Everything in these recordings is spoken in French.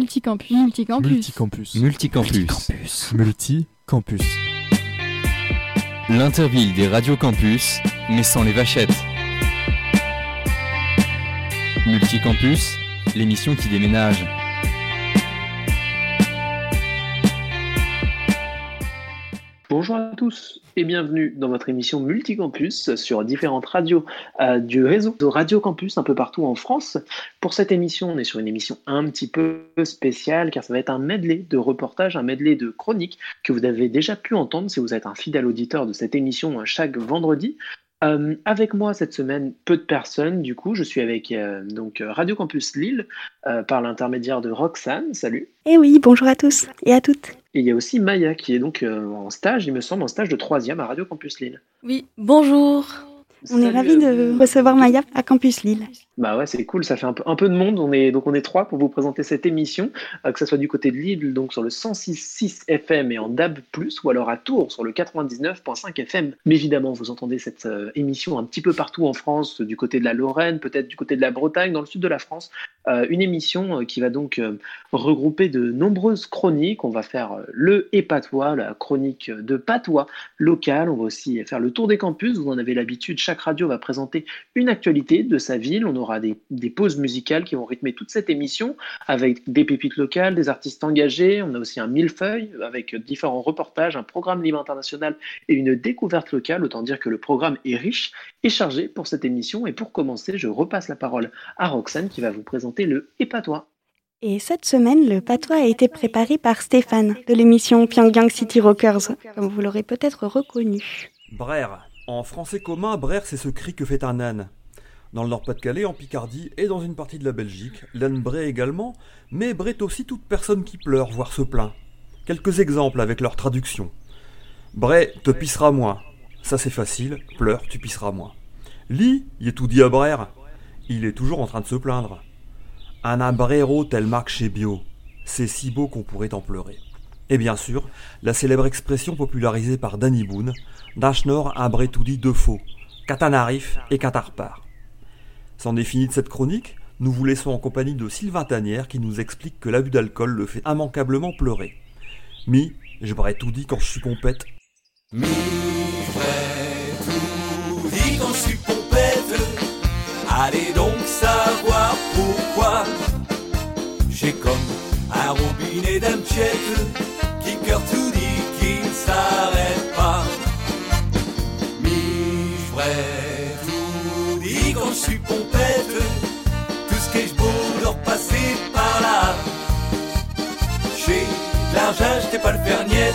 Multicampus. Multicampus. Multicampus. Multicampus. Multicampus. L'interville des radios campus, mais sans les vachettes. Multicampus, l'émission qui déménage. Bonjour à tous et bienvenue dans votre émission Multicampus sur différentes radios euh, du réseau de Radio Campus un peu partout en France. Pour cette émission, on est sur une émission un petit peu spéciale car ça va être un medley de reportages, un medley de chroniques que vous avez déjà pu entendre si vous êtes un fidèle auditeur de cette émission chaque vendredi. Euh, avec moi cette semaine, peu de personnes. Du coup, je suis avec euh, donc Radio Campus Lille euh, par l'intermédiaire de Roxane. Salut. Eh oui, bonjour à tous et à toutes. Et il y a aussi Maya qui est donc euh, en stage, il me semble, en stage de troisième à Radio Campus Lille. Oui, bonjour. On est ravis euh, de recevoir Maya à Campus Lille. Bah ouais, c'est cool, ça fait un peu, un peu de monde. On est, donc on est trois pour vous présenter cette émission, euh, que ce soit du côté de Lille, donc sur le 106.6 FM et en DAB+, ou alors à Tours sur le 99.5 FM. Mais évidemment, vous entendez cette euh, émission un petit peu partout en France, du côté de la Lorraine, peut-être du côté de la Bretagne, dans le sud de la France. Euh, une émission euh, qui va donc euh, regrouper de nombreuses chroniques. On va faire euh, le et patois, la chronique de patois local. On va aussi faire le tour des campus. Vous en avez l'habitude. Chaque radio va présenter une actualité de sa ville. On aura des, des pauses musicales qui vont rythmer toute cette émission avec des pépites locales, des artistes engagés. On a aussi un millefeuille avec différents reportages, un programme libre international et une découverte locale. Autant dire que le programme est riche et chargé pour cette émission. Et pour commencer, je repasse la parole à Roxane qui va vous présenter le et patois. Et cette semaine, le patois a été préparé par Stéphane de l'émission Pyongyang City Rockers, comme vous l'aurez peut-être reconnu. Brère. En français commun, brère, c'est ce cri que fait un âne. Dans le Nord-Pas-de-Calais, en Picardie et dans une partie de la Belgique, l'âne bray également, mais bray aussi toute personne qui pleure, voire se plaint. Quelques exemples avec leur traduction. Bray te pissera moins. Ça c'est facile, pleure, tu pisseras moins. Lit, y est tout dit à brère. Il est toujours en train de se plaindre. Un abrero tel marque chez Bio. C'est si beau qu'on pourrait en pleurer. Et bien sûr, la célèbre expression popularisée par Danny Boone, Dashnor abré tout dit de faux, Katanarif et Katarpar. C'en est fini de cette chronique, nous vous laissons en compagnie de Sylvain Tanière qui nous explique que l'abus d'alcool le fait immanquablement pleurer. Mi, je brais tout dit quand je suis pompette. Mi, tout dit quand je suis. Allez donc savoir pourquoi. J'ai comme un robinet tout dit qui ne s'arrête pas. Mi, tout dit quand je suis pompette. Tout ce que je beau leur passer par là. J'ai l'argent, j'étais pas le faire niette.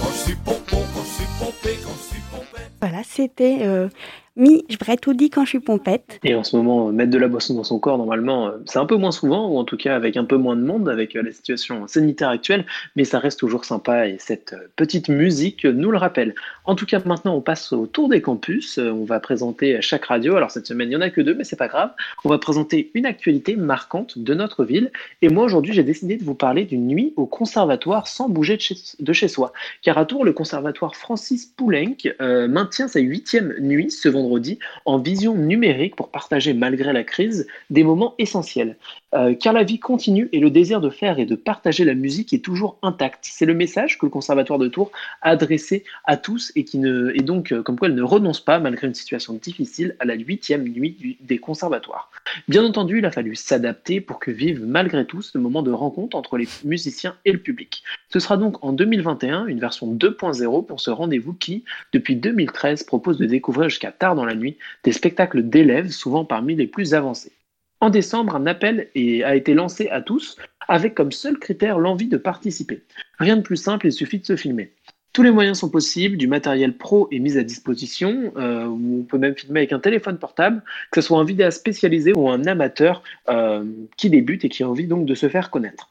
Quand je suis pompon, quand je suis pompé, quand je suis pompette. Voilà, c'était euh, Mi, je pourrais tout dit quand je suis pompette. Et en ce moment, euh, mettre de la boisson dans son corps, normalement, euh, c'est un peu moins souvent, ou en tout cas avec un peu moins de monde, avec euh, la situation sanitaire actuelle, mais ça reste toujours sympa et cette petite musique nous le rappelle. En tout cas, maintenant, on passe au tour des campus. Euh, On va présenter chaque radio. Alors cette semaine, il n'y en a que deux, mais c'est pas grave. On va présenter une actualité marquante de notre ville. Et moi, aujourd'hui, j'ai décidé de vous parler d'une nuit au conservatoire sans bouger de chez, soi. Car à Tours, le conservatoire Francis Poulenc euh, maintient sa huitième nuit ce vendredi en vision numérique pour partager, malgré la crise, des moments essentiels. Euh, car la vie continue et le désir de faire et de partager la musique est toujours intact. C'est le message que le Conservatoire de Tours a adressé à tous et qui ne, donc euh, comme quoi elle ne renonce pas, malgré une situation difficile, à la huitième nuit des conservatoires. Bien entendu, il a fallu s'adapter pour que vive malgré tout ce moment de rencontre entre les musiciens et le public. Ce sera donc en 2021 une version 2.0 pour ce rendez-vous qui, depuis 2013, propose de découvrir jusqu'à tard dans la nuit des spectacles d'élèves, souvent parmi les plus avancés. En décembre, un appel a été lancé à tous avec comme seul critère l'envie de participer. Rien de plus simple, il suffit de se filmer. Tous les moyens sont possibles, du matériel pro est mis à disposition, euh, on peut même filmer avec un téléphone portable, que ce soit un vidéaste spécialisé ou un amateur euh, qui débute et qui a envie donc de se faire connaître.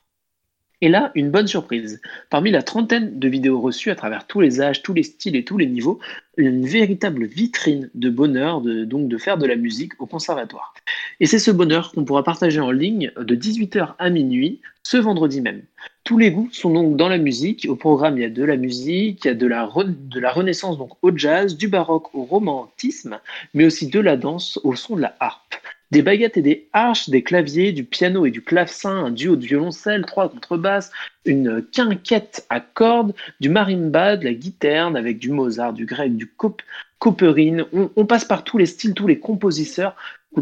Et là, une bonne surprise. Parmi la trentaine de vidéos reçues à travers tous les âges, tous les styles et tous les niveaux, une véritable vitrine de bonheur de, donc de faire de la musique au conservatoire. Et c'est ce bonheur qu'on pourra partager en ligne de 18h à minuit ce vendredi même. Tous les goûts sont donc dans la musique. Au programme, il y a de la musique, il y a de la, de la renaissance donc au jazz, du baroque au romantisme, mais aussi de la danse au son de la harpe. Des baguettes et des arches, des claviers, du piano et du clavecin, un duo de violoncelle, trois contrebasses, une quinquette à cordes, du marimba, de la guitare avec du Mozart, du grec, du cop Copperine. On, passe par tous les styles, tous les compositeurs,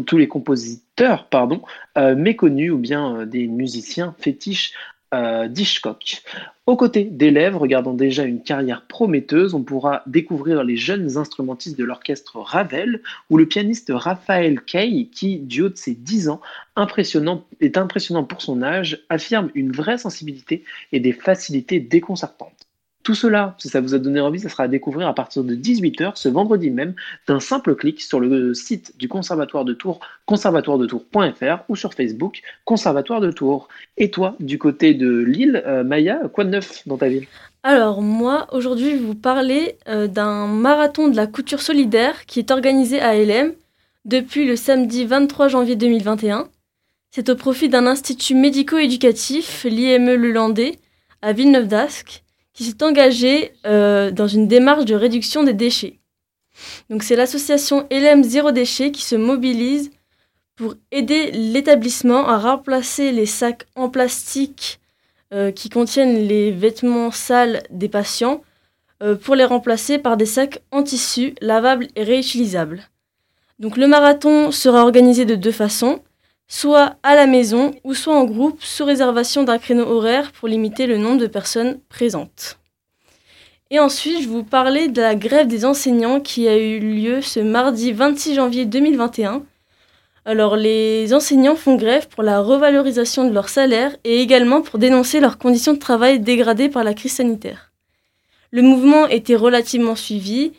tous les compositeurs pardon, euh, méconnus ou bien euh, des musiciens fétiches euh, d'Hitchcock. Aux côtés d'élèves regardant déjà une carrière prometteuse, on pourra découvrir les jeunes instrumentistes de l'orchestre Ravel ou le pianiste Raphaël Kay qui, du haut de ses 10 ans, impressionnant, est impressionnant pour son âge, affirme une vraie sensibilité et des facilités déconcertantes. Tout cela, si ça vous a donné envie, ça sera à découvrir à partir de 18h ce vendredi même d'un simple clic sur le site du Conservatoire de Tours, conservatoiredetours.fr ou sur Facebook, Conservatoire de Tours. Et toi, du côté de Lille, euh, Maya, quoi de neuf dans ta ville? Alors moi, aujourd'hui, je vais vous parler euh, d'un marathon de la couture solidaire qui est organisé à LM depuis le samedi 23 janvier 2021. C'est au profit d'un institut médico-éducatif, l'IME Le Landais, à Villeneuve d'Ascq, qui s'est engagé euh, dans une démarche de réduction des déchets. C'est l'association LM Zéro Déchet qui se mobilise pour aider l'établissement à remplacer les sacs en plastique euh, qui contiennent les vêtements sales des patients euh, pour les remplacer par des sacs en tissu lavables et réutilisables. Donc le marathon sera organisé de deux façons soit à la maison ou soit en groupe sous réservation d'un créneau horaire pour limiter le nombre de personnes présentes. Et ensuite, je vous parler de la grève des enseignants qui a eu lieu ce mardi 26 janvier 2021. Alors, les enseignants font grève pour la revalorisation de leur salaire et également pour dénoncer leurs conditions de travail dégradées par la crise sanitaire. Le mouvement était relativement suivi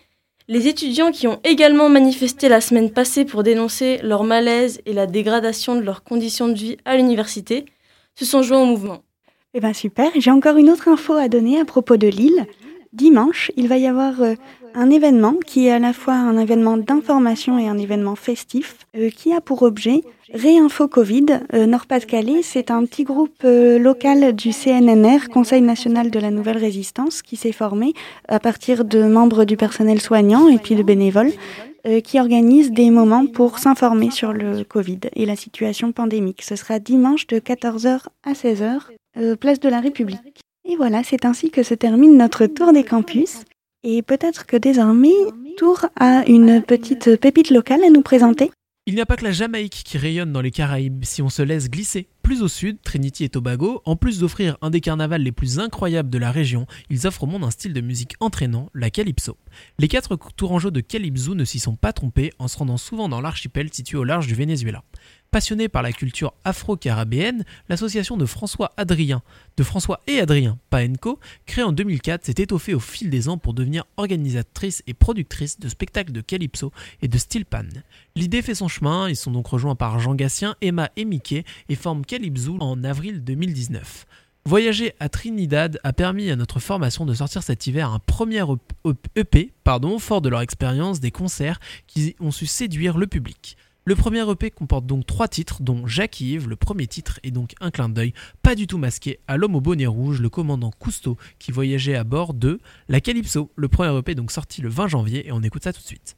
les étudiants qui ont également manifesté la semaine passée pour dénoncer leur malaise et la dégradation de leurs conditions de vie à l'université se sont joints au mouvement. Eh bien super, j'ai encore une autre info à donner à propos de Lille. Dimanche, il va y avoir euh, un événement qui est à la fois un événement d'information et un événement festif euh, qui a pour objet Réinfo Covid euh, Nord-Pas-de-Calais. C'est un petit groupe euh, local du CNNR, Conseil national de la nouvelle résistance, qui s'est formé à partir de membres du personnel soignant et puis de bénévoles qui organise des moments pour s'informer sur le Covid et la situation pandémique. Ce sera dimanche de 14h à 16h, place de la République. Et voilà, c'est ainsi que se termine notre tour des campus. Et peut-être que désormais, Tours a une petite pépite locale à nous présenter. Il n'y a pas que la Jamaïque qui rayonne dans les Caraïbes si on se laisse glisser. Plus au sud, Trinity et Tobago, en plus d'offrir un des carnavals les plus incroyables de la région, ils offrent au monde un style de musique entraînant, la calypso. Les quatre tourangeaux de Calypso ne s'y sont pas trompés en se rendant souvent dans l'archipel situé au large du Venezuela. Passionné par la culture afro-carabéenne, l'association de François Adrien, de François et Adrien Paenco, créée en 2004, s'est étoffée au fil des ans pour devenir organisatrice et productrice de spectacles de calypso et de steel. L'idée fait son chemin, ils sont donc rejoints par Jean Gatien, Emma et Mickey et forment Calypso en avril 2019. Voyager à Trinidad a permis à notre formation de sortir cet hiver un premier EP, e pardon, fort de leur expérience des concerts qui ont su séduire le public. Le premier EP comporte donc trois titres, dont Jacques-Yves, le premier titre, est donc un clin d'œil, pas du tout masqué, à l'homme au bonnet rouge, le commandant Cousteau, qui voyageait à bord de la Calypso. Le premier EP est donc sorti le 20 janvier et on écoute ça tout de suite.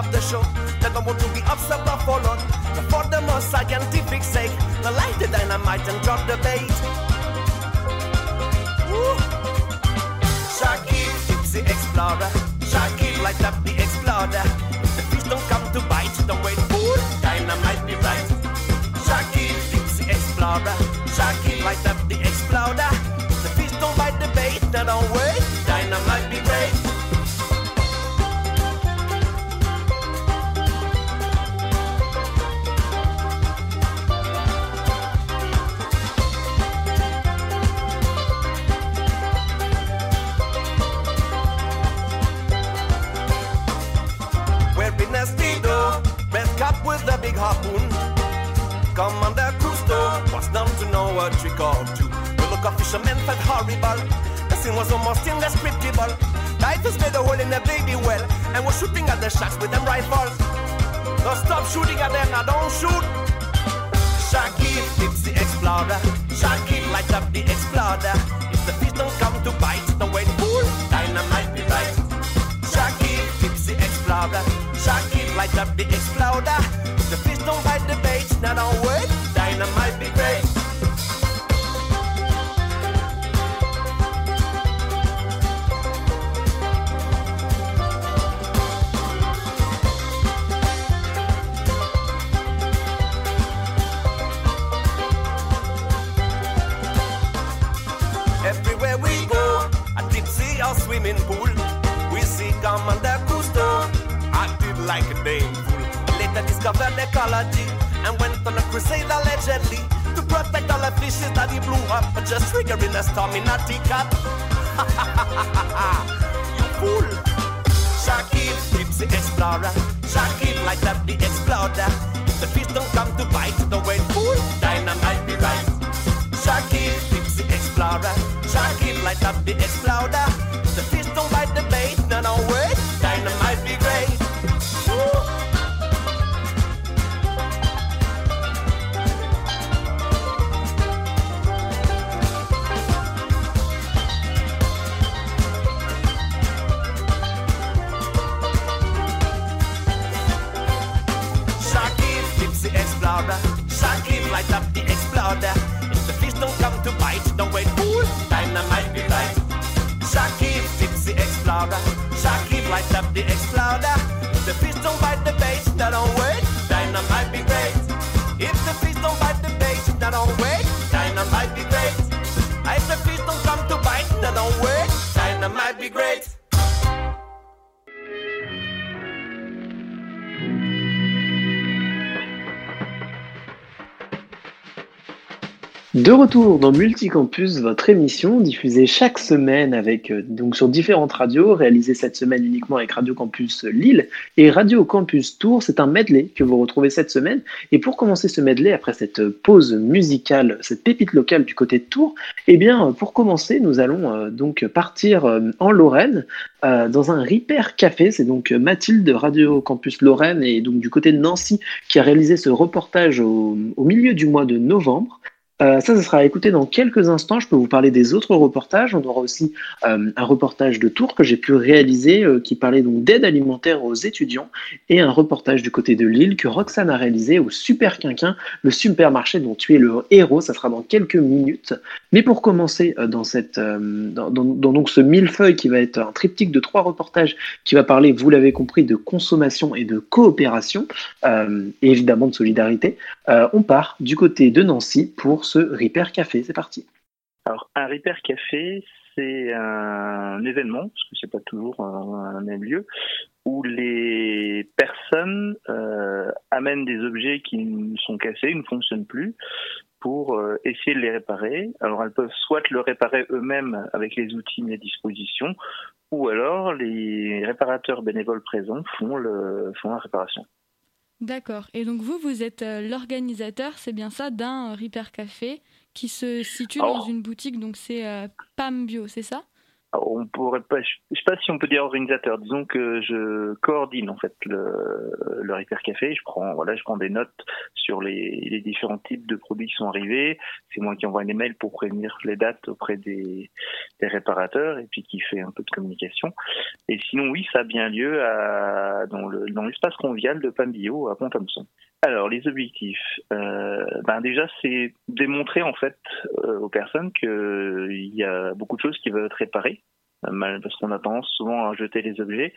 Off the show. They don't want to be upset or followed. For the more scientific sake, the light the dynamite and drop the bait. Shaki, gypsy explorer. Shaki, light up the explorer. If the fish don't come to bite, don't wait for dynamite be right. Shaki, gypsy explorer. Shaki, light up to a trick or two. The look of fishermen felt horrible. The scene was almost indescribable. Divers made a hole in the baby well and were shooting at the sharks with them rifles. No, stop shooting at them, now don't shoot. Shaggy flips the explorer. Shaggy light up the exploder. If the fish don't come to bite, don't wait, fool. Dynamite be right. Shaggy flips the explorer. Shaggy light up the exploder. If the fish don't bite the bait, now don't wait. Ecology and went on a crusade allegedly to protect all the fishes that he blew up, just triggering a storm in a teacup. you fool! Shakib, Gypsy Explorer, Shakib, light up the exploder. If the fish don't come to bite, don't wait, fool. Dynamite be right. Shakib, Gypsy Explorer, Shakib, light up the exploder. Light up the exploder. De retour dans Multicampus, votre émission diffusée chaque semaine avec euh, donc sur différentes radios, réalisée cette semaine uniquement avec Radio Campus Lille et Radio Campus Tours. C'est un medley que vous retrouvez cette semaine. Et pour commencer ce medley, après cette pause musicale, cette pépite locale du côté de Tours, eh bien, pour commencer, nous allons euh, donc partir euh, en Lorraine dans un Repair Café. C'est donc Mathilde de Radio Campus Lorraine et donc du côté de Nancy qui a réalisé ce reportage au milieu du mois de novembre. Euh, ça, ça sera à écouter dans quelques instants. Je peux vous parler des autres reportages. On aura aussi euh, un reportage de Tours que j'ai pu réaliser euh, qui parlait donc d'aide alimentaire aux étudiants et un reportage du côté de Lille que Roxane a réalisé au Super Quinquin, le supermarché dont tu es le héros. Ça sera dans quelques minutes. Mais pour commencer dans, cette, dans, dans- donc ce millefeuille qui va être un triptyque de trois reportages qui va parler, vous l'avez compris, de consommation et de coopération et évidemment de solidarité, on part du côté de Nancy pour ce Repair Café. C'est parti. Alors, un Repair Café, c'est un événement, parce que c'est pas toujours un, même lieu, où les personnes euh, amènent des objets qui sont cassés, ne fonctionnent plus, pour euh, essayer de les réparer. Alors, elles peuvent soit le réparer eux-mêmes avec les outils mis à disposition, ou alors les réparateurs bénévoles présents font la réparation. D'accord. Et donc vous, vous êtes euh, l'organisateur, c'est bien ça, d'un euh, Repair Café qui se situe dans une boutique, donc c'est euh, Pam Bio, c'est ça? On pourrait pas, je sais pas si on peut dire organisateur. Disons que je coordonne en fait le, le Repair Café. Je prends, voilà, je prends des notes sur les, les différents types de produits qui sont arrivés. C'est moi qui envoie un email pour prévenir les dates auprès des, des réparateurs et puis qui fait un peu de communication. Et sinon, oui, ça a bien lieu à, dans le dans l'espace convivial de Pambio à Pont-Thomson. Alors, les objectifs, euh, ben déjà, c'est démontrer en fait euh, aux personnes qu'il y a beaucoup de choses qui veulent être réparées euh, parce qu'on a tendance souvent à jeter les objets.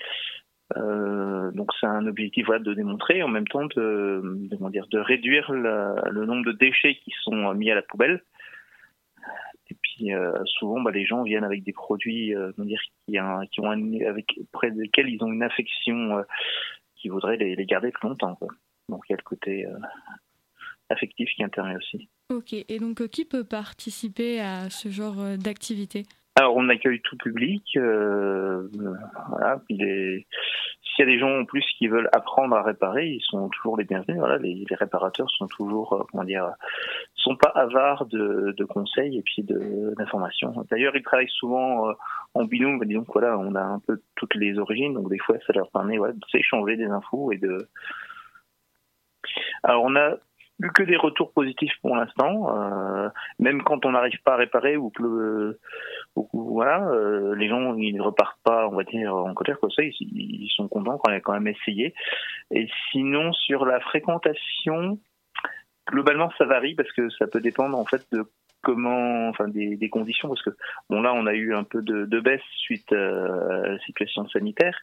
Euh, donc c'est un objectif voilà, de démontrer, en même temps de, de, comment dire, de réduire la- le nombre de déchets qui sont mis à la poubelle. Et puis euh, souvent, bah, les gens viennent avec des produits, euh, dire, qui, qui ont un- avec près desquels ils ont une affection euh, qui voudrait les, les garder plus longtemps. quoi. Donc il y a le côté euh, affectif qui intervient aussi. Ok. Et donc euh, qui peut participer à ce genre euh, d'activité? Alors, on accueille tout public. Euh, voilà, puis les- S'il y a des gens en plus qui veulent apprendre à réparer, ils sont toujours les bienvenus. Voilà, les, les réparateurs sont toujours, euh, comment dire, sont pas avares de, de conseils et puis d'informations. D'ailleurs, ils travaillent souvent euh, en binôme. Disons voilà, on a un peu toutes les origines, donc des fois, ça leur permet ouais, de s'échanger des infos et de. Alors, on a eu que des retours positifs pour l'instant. Euh, même quand on n'arrive pas à réparer ou que voilà, euh, les gens ils ne repartent pas, on va dire en colère comme ça, ils, ils sont contents qu'on ait quand même essayé. Et sinon sur la fréquentation, globalement ça varie parce que ça peut dépendre en fait de comment, enfin des, des, conditions, parce que bon là on a eu un peu de, de baisse suite à la situation sanitaire.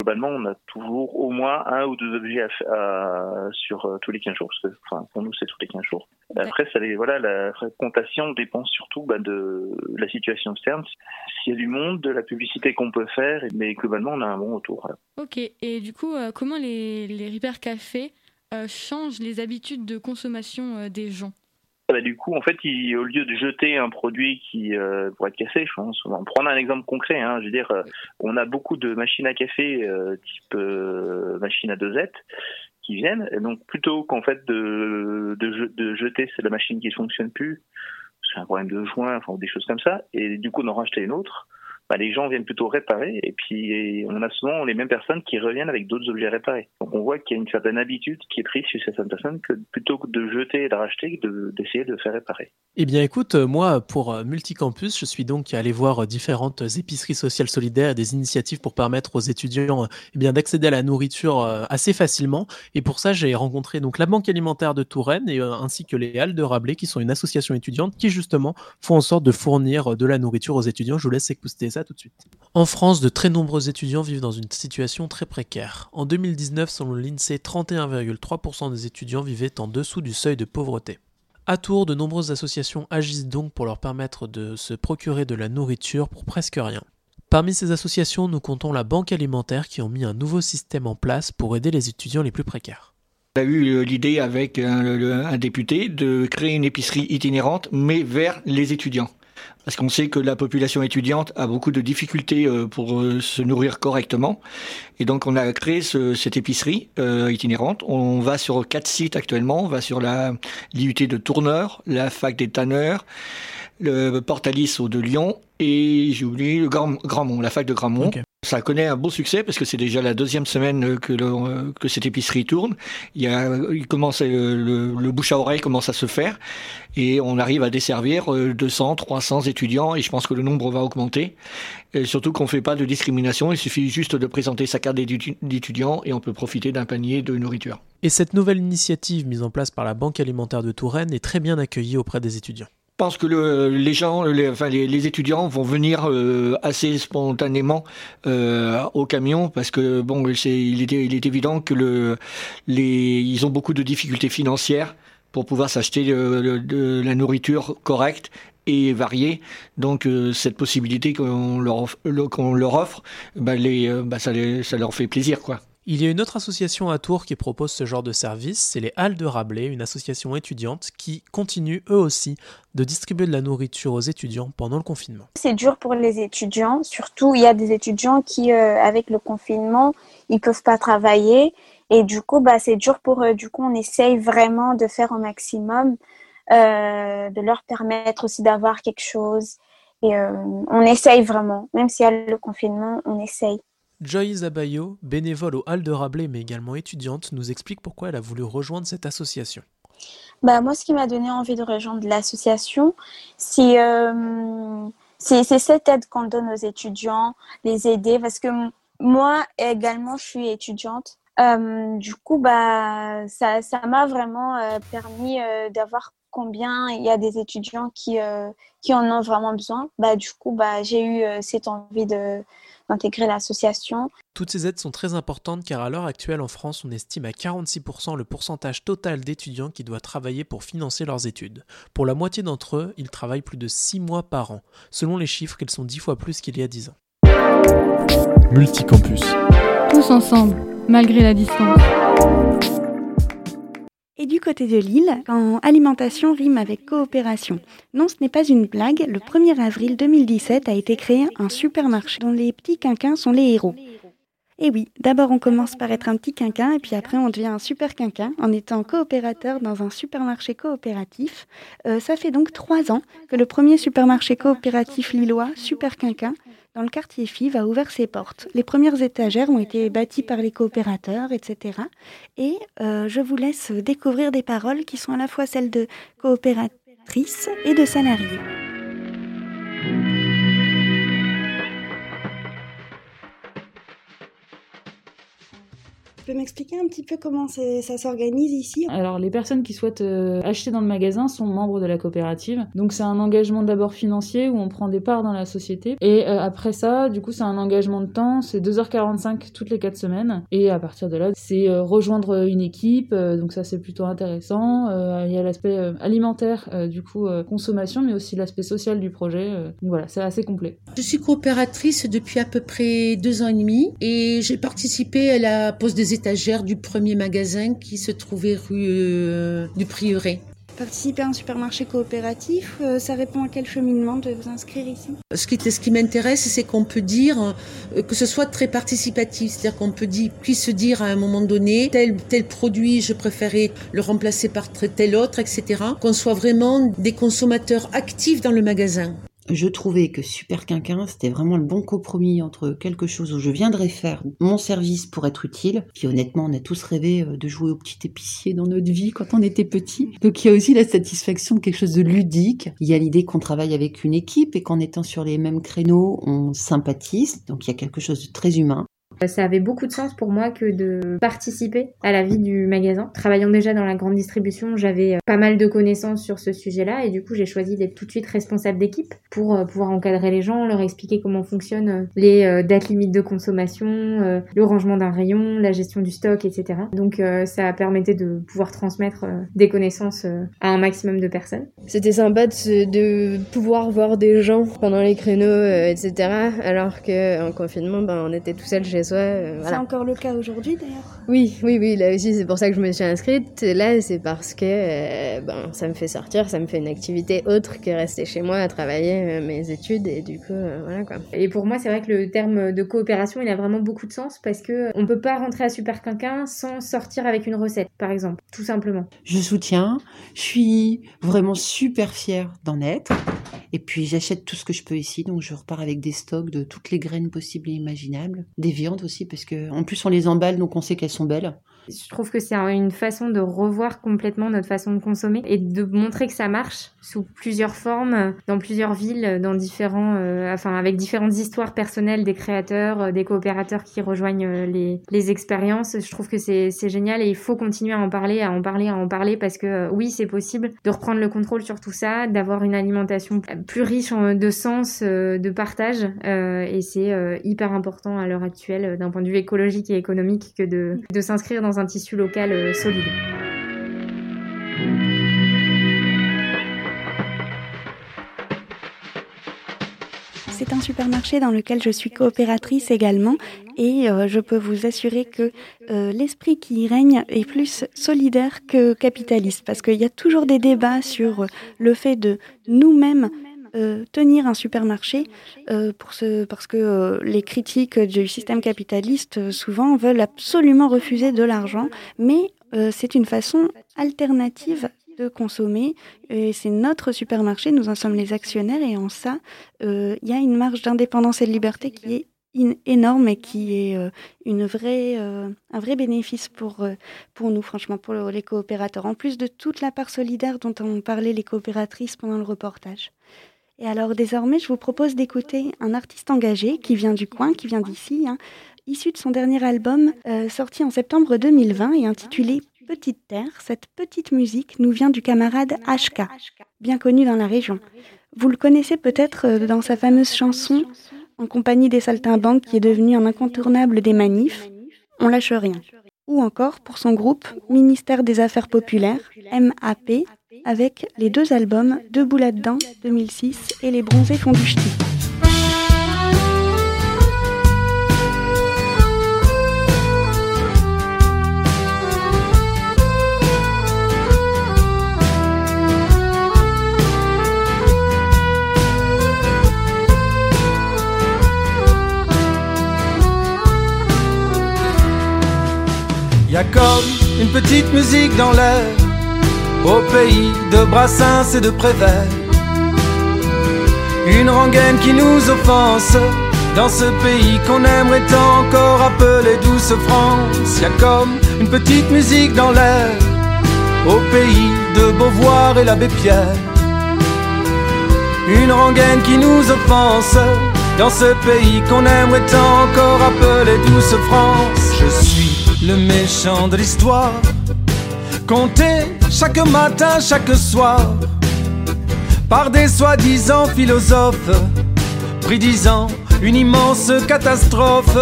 Globalement, on a toujours au moins un ou deux objets à, à, sur euh, tous les 15 jours, parce que enfin pour nous c'est tous les 15 jours. Après, ça les, voilà, la fréquentation dépend surtout bah, de la situation externe. S'il y a du monde, de la publicité qu'on peut faire, mais globalement on a un bon retour. Voilà. Ok, et du coup, euh, comment les, les Repair Café euh, changent les habitudes de consommation euh, des gens? Bah, du coup, en fait, il, au lieu de jeter un produit qui euh, pourrait être cassé, je pense, on va prendre un exemple concret. Hein, je veux dire, euh, on a beaucoup de machines à café euh, type euh, machine à dosette qui viennent. Et donc, plutôt qu'en fait de, de, de jeter la machine qui ne fonctionne plus, c'est un problème de joint, enfin des choses comme ça, et du coup d'en racheter une autre, bah, les gens viennent plutôt réparer et puis on a souvent les mêmes personnes qui reviennent avec d'autres objets réparés. Donc on voit qu'il y a une certaine habitude qui est prise chez certaines personnes que plutôt que de jeter et de racheter, d'essayer de, faire réparer. Eh bien écoute, moi pour Multicampus, je suis donc allé voir différentes épiceries sociales solidaires des initiatives pour permettre aux étudiants eh d'accéder à la nourriture assez facilement. Et pour ça, j'ai rencontré donc la Banque alimentaire de Touraine et ainsi que les Halles de Rabelais qui sont une association étudiante qui justement font en sorte de fournir de la nourriture aux étudiants. Je vous laisse écouter ça tout de suite. En France, de très nombreux étudiants vivent dans une situation très précaire. En 2019, selon l'INSEE, 31,3% des étudiants vivaient en dessous du seuil de pauvreté. À Tours, de nombreuses associations agissent donc pour leur permettre de se procurer de la nourriture pour presque rien. Parmi ces associations, nous comptons la Banque alimentaire qui ont mis un nouveau système en place pour aider les étudiants les plus précaires. On a eu l'idée avec un, un, député de créer une épicerie itinérante, mais vers les étudiants parce qu'on sait que la population étudiante a beaucoup de difficultés pour se nourrir correctement. Et donc on a créé ce, cette épicerie euh, itinérante. On va sur quatre sites actuellement. On va sur la l'IUT de Tourneur, la fac des Tanneurs, le Portalis de Lyon et j'ai oublié le Grand, Grandmont, la fac de Grandmont. Ça connaît un beau succès parce que c'est déjà la deuxième semaine que, le, que cette épicerie tourne. Il, commence le, bouche à oreille commence à se faire et on arrive à desservir 200, 300 étudiants et je pense que le nombre va augmenter. Surtout qu'on fait pas de discrimination, il suffit juste de présenter sa carte d'étudiant et on peut profiter d'un panier de nourriture. Et cette nouvelle initiative mise en place par la Banque alimentaire de Touraine est très bien accueillie auprès des étudiants. Je pense que le, les gens, les, enfin les, les, étudiants vont venir euh, assez spontanément euh, au camion parce que bon, c'est, il, est, il est évident que le, les, ils ont beaucoup de difficultés financières pour pouvoir s'acheter de, de la nourriture correcte et variée. Donc euh, cette possibilité qu'on leur, qu'on leur offre, bah, les, bah, ça, les, ça leur fait plaisir, quoi. Il y a une autre association à Tours qui propose ce genre de service, c'est les Halles de Rabelais, une association étudiante qui continue eux aussi de distribuer de la nourriture aux étudiants pendant le confinement. C'est dur pour les étudiants, surtout il y a des étudiants qui, euh, avec le confinement, ils peuvent pas travailler et du coup, bah, c'est dur pour eux. Du coup, on essaye vraiment de faire au maximum, euh, de leur permettre aussi d'avoir quelque chose. Et euh, on essaye vraiment, même s'il y a le confinement, on essaye. Joy Zabayo, bénévole au Hall de Rabelais mais également étudiante, nous explique pourquoi elle a voulu rejoindre cette association. Bah, moi, ce qui m'a donné envie de rejoindre l'association, c'est euh, cette aide qu'on donne aux étudiants, les aider, parce que moi également, je suis étudiante. Euh, du coup, bah, ça m'a vraiment euh, permis euh, d'avoir combien il y a des étudiants qui, qui en ont vraiment besoin. Bah, du coup, bah, j'ai eu cette envie de d'intégrer l'association. Toutes ces aides sont très importantes car à l'heure actuelle en France, on estime à 46% le pourcentage total d'étudiants qui doivent travailler pour financer leurs études. Pour la moitié d'entre eux, ils travaillent plus de 6 mois par an. Selon les chiffres, ils sont 10 fois plus qu'il y a 10 ans. Multicampus. Tous ensemble, malgré la distance. Et du côté de Lille, quand alimentation rime avec coopération. Non, ce n'est pas une blague, le 1er avril 2017 a été créé un supermarché dont les petits quinquins sont les héros. Et oui, d'abord on commence par être un petit quinquin et puis après on devient un super quinquin en étant coopérateur dans un supermarché coopératif. Euh, ça fait donc trois ans que le premier supermarché coopératif lillois, Super Quinquin, dans le quartier FIV, a ouvert ses portes. Les premières étagères ont été bâties par les coopérateurs, etc. Et euh, je vous laisse découvrir des paroles qui sont à la fois celles de coopératrices et de salariés. Tu peux m'expliquer un petit peu comment ça s'organise ici? Alors, les personnes qui souhaitent euh, acheter dans le magasin sont membres de la coopérative. Donc, c'est un engagement d'abord financier où on prend des parts dans la société. Et euh, après ça, du coup, c'est un engagement de temps. C'est 2h45 toutes les 4 semaines. Et à partir de là, c'est euh, rejoindre une équipe. donc, ça, c'est plutôt intéressant. Il y a l'aspect alimentaire, du coup, consommation, mais aussi l'aspect social du projet. donc, voilà, c'est assez complet. Je suis coopératrice depuis à peu près deux ans et demi. Et j'ai participé à la pose des étagères du premier magasin qui se trouvait rue euh, du Prieuré. Participer à un supermarché coopératif, euh, ça répond à quel cheminement de vous inscrire ici? Ce qui, ce qui m'intéresse, c'est qu'on peut dire euh, que ce soit très participatif, c'est-à-dire qu'on peut dire, puisse dire à un moment donné tel tel produit, je préférais le remplacer par tel autre, etc. Qu'on soit vraiment des consommateurs actifs dans le magasin je trouvais que Super Quinquin, c'était vraiment le bon compromis entre quelque chose où je viendrais faire mon service pour être utile. Puis honnêtement, on a tous rêvé euh, de jouer au petit épicier dans notre vie quand on était petit. Donc il y a aussi la satisfaction de quelque chose de ludique. Il y a l'idée qu'on travaille avec une équipe et qu'en étant sur les mêmes créneaux, on sympathise. Donc il y a quelque chose de très humain. Ça avait beaucoup de sens pour moi que de participer à la vie du magasin. Travaillant déjà dans la grande distribution, j'avais euh, pas mal de connaissances sur ce sujet-là et du coup j'ai choisi d'être tout de suite responsable d'équipe pour euh, pouvoir encadrer les gens, leur expliquer comment fonctionnent euh, les dates limites de consommation, le rangement d'un rayon, la gestion du stock, etc. Donc ça permettait de pouvoir transmettre des connaissances à un maximum de personnes. C'était sympa de, pouvoir voir des gens pendant les créneaux, etc. Alors qu'en confinement, ben, on était tout seul chez euh, c'est encore le cas aujourd'hui d'ailleurs Oui, oui, oui, là aussi c'est pour ça que je me suis inscrite. Là c'est parce que euh, ben, ça me fait sortir, ça me fait une activité autre que rester chez moi à travailler euh, mes études et du coup voilà quoi. Et pour moi c'est vrai que le terme de coopération il a vraiment beaucoup de sens parce que on peut pas rentrer à Super Quinquin sans sortir avec une recette par exemple, tout simplement. Je soutiens, je suis vraiment super fière d'en être et puis j'achète tout ce que je peux ici donc je repars avec des stocks de toutes les graines possibles et imaginables, des viandes aussi parce que en plus on les emballe donc on sait qu'elles sont belles. Je trouve que c'est une façon de revoir complètement notre façon de consommer et de montrer que ça marche sous plusieurs formes, dans plusieurs villes, dans différents, euh, enfin avec différentes histoires personnelles des créateurs, euh, des coopérateurs qui rejoignent euh, les, les expériences. Je trouve que c'est génial et il faut continuer à en parler, à en parler, à en parler parce que oui, c'est possible de reprendre le contrôle sur tout ça, d'avoir une alimentation plus riche de sens, de partage et c'est hyper important à l'heure actuelle d'un point de vue écologique et économique que de, de s'inscrire dans un tissu local euh, solide. C'est un supermarché dans lequel je suis coopératrice également et euh, je peux vous assurer que euh, l'esprit qui y règne est plus solidaire que capitaliste parce qu'il y a toujours des débats sur le fait de nous-mêmes euh, tenir un supermarché euh, pour ce, parce que euh, les critiques du système capitaliste souvent veulent absolument refuser de l'argent, mais c'est une façon alternative de consommer. Et c'est notre supermarché, nous en sommes les actionnaires et en ça, il y a une marge d'indépendance et de liberté qui est énorme et qui est une vraie, un vrai bénéfice pour, pour nous, franchement, pour les coopérateurs, en plus de toute la part solidaire dont ont parlé les coopératrices pendant le reportage. Et alors désormais, je vous propose d'écouter un artiste engagé qui vient du coin, qui vient d'ici, hein, issu de son dernier album euh, sorti en septembre 2020 et intitulé Petite Terre. Cette petite musique nous vient du camarade HK, bien connu dans la région. Vous le connaissez peut-être euh, dans sa fameuse chanson En compagnie des saltimbanques qui est devenue un incontournable des manifs, On lâche rien. Ou encore pour son groupe Ministère des Affaires Populaires, MAP, avec les deux albums Debout là-dedans 2006 et Les bronzés font du ch'ti. Y a comme une petite musique dans l'air, au pays de Brassens et de Prévert. Une rengaine qui nous offense, dans ce pays qu'on aimerait encore appeler douce France. Y a comme une petite musique dans l'air, au pays de Beauvoir et l'abbé Pierre. Une rengaine qui nous offense, dans ce pays qu'on aimerait encore appeler douce France. Je suis le méchant de l'histoire, compté chaque matin, chaque soir, par des soi-disant philosophes, prédisant une immense catastrophe.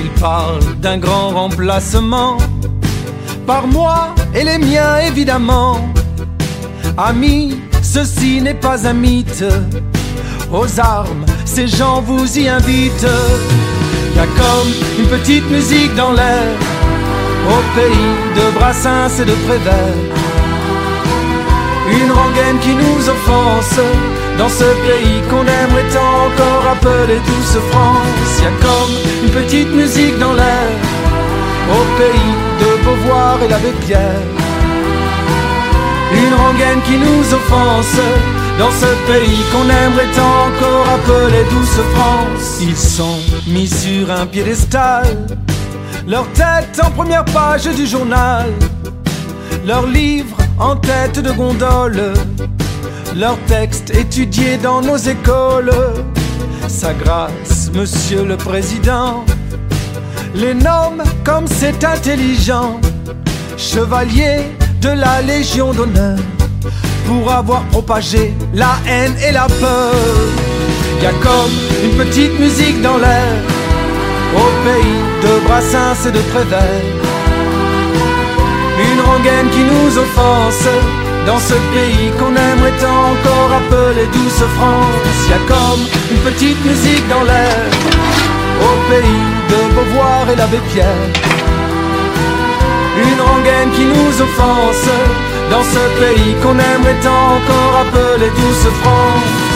Ils parlent d'un grand remplacement, par moi et les miens évidemment. Amis, ceci n'est pas un mythe. Aux armes, ces gens vous y invitent. A comme une petite musique dans l'air, au pays de Brassens et de Prévert. Une rengaine qui nous offense, dans ce pays qu'on aimerait encore appeler douce France. Y a comme une petite musique dans l'air, au pays de Beauvoir et l'abbé Pierre. Une rengaine qui nous offense dans ce pays qu'on aimerait encore appeler douce France. Ils sont mis sur un piédestal, leur tête en première page du journal, leur livre en tête de gondole, leur texte étudié dans nos écoles. Sa grâce, monsieur le président, les nomme comme c'est intelligent, chevalier de la Légion d'honneur pour avoir propagé la haine et la peur. Y a comme une petite musique dans l'air au pays de Brassens et de Prévert. Une rengaine qui nous offense dans ce pays qu'on aimerait encore appeler douce France. Y a comme une petite musique dans l'air au pays de Beauvoir et l'abbé Pierre. Une rengaine qui nous offense dans ce pays qu'on aimerait encore appeler douce France.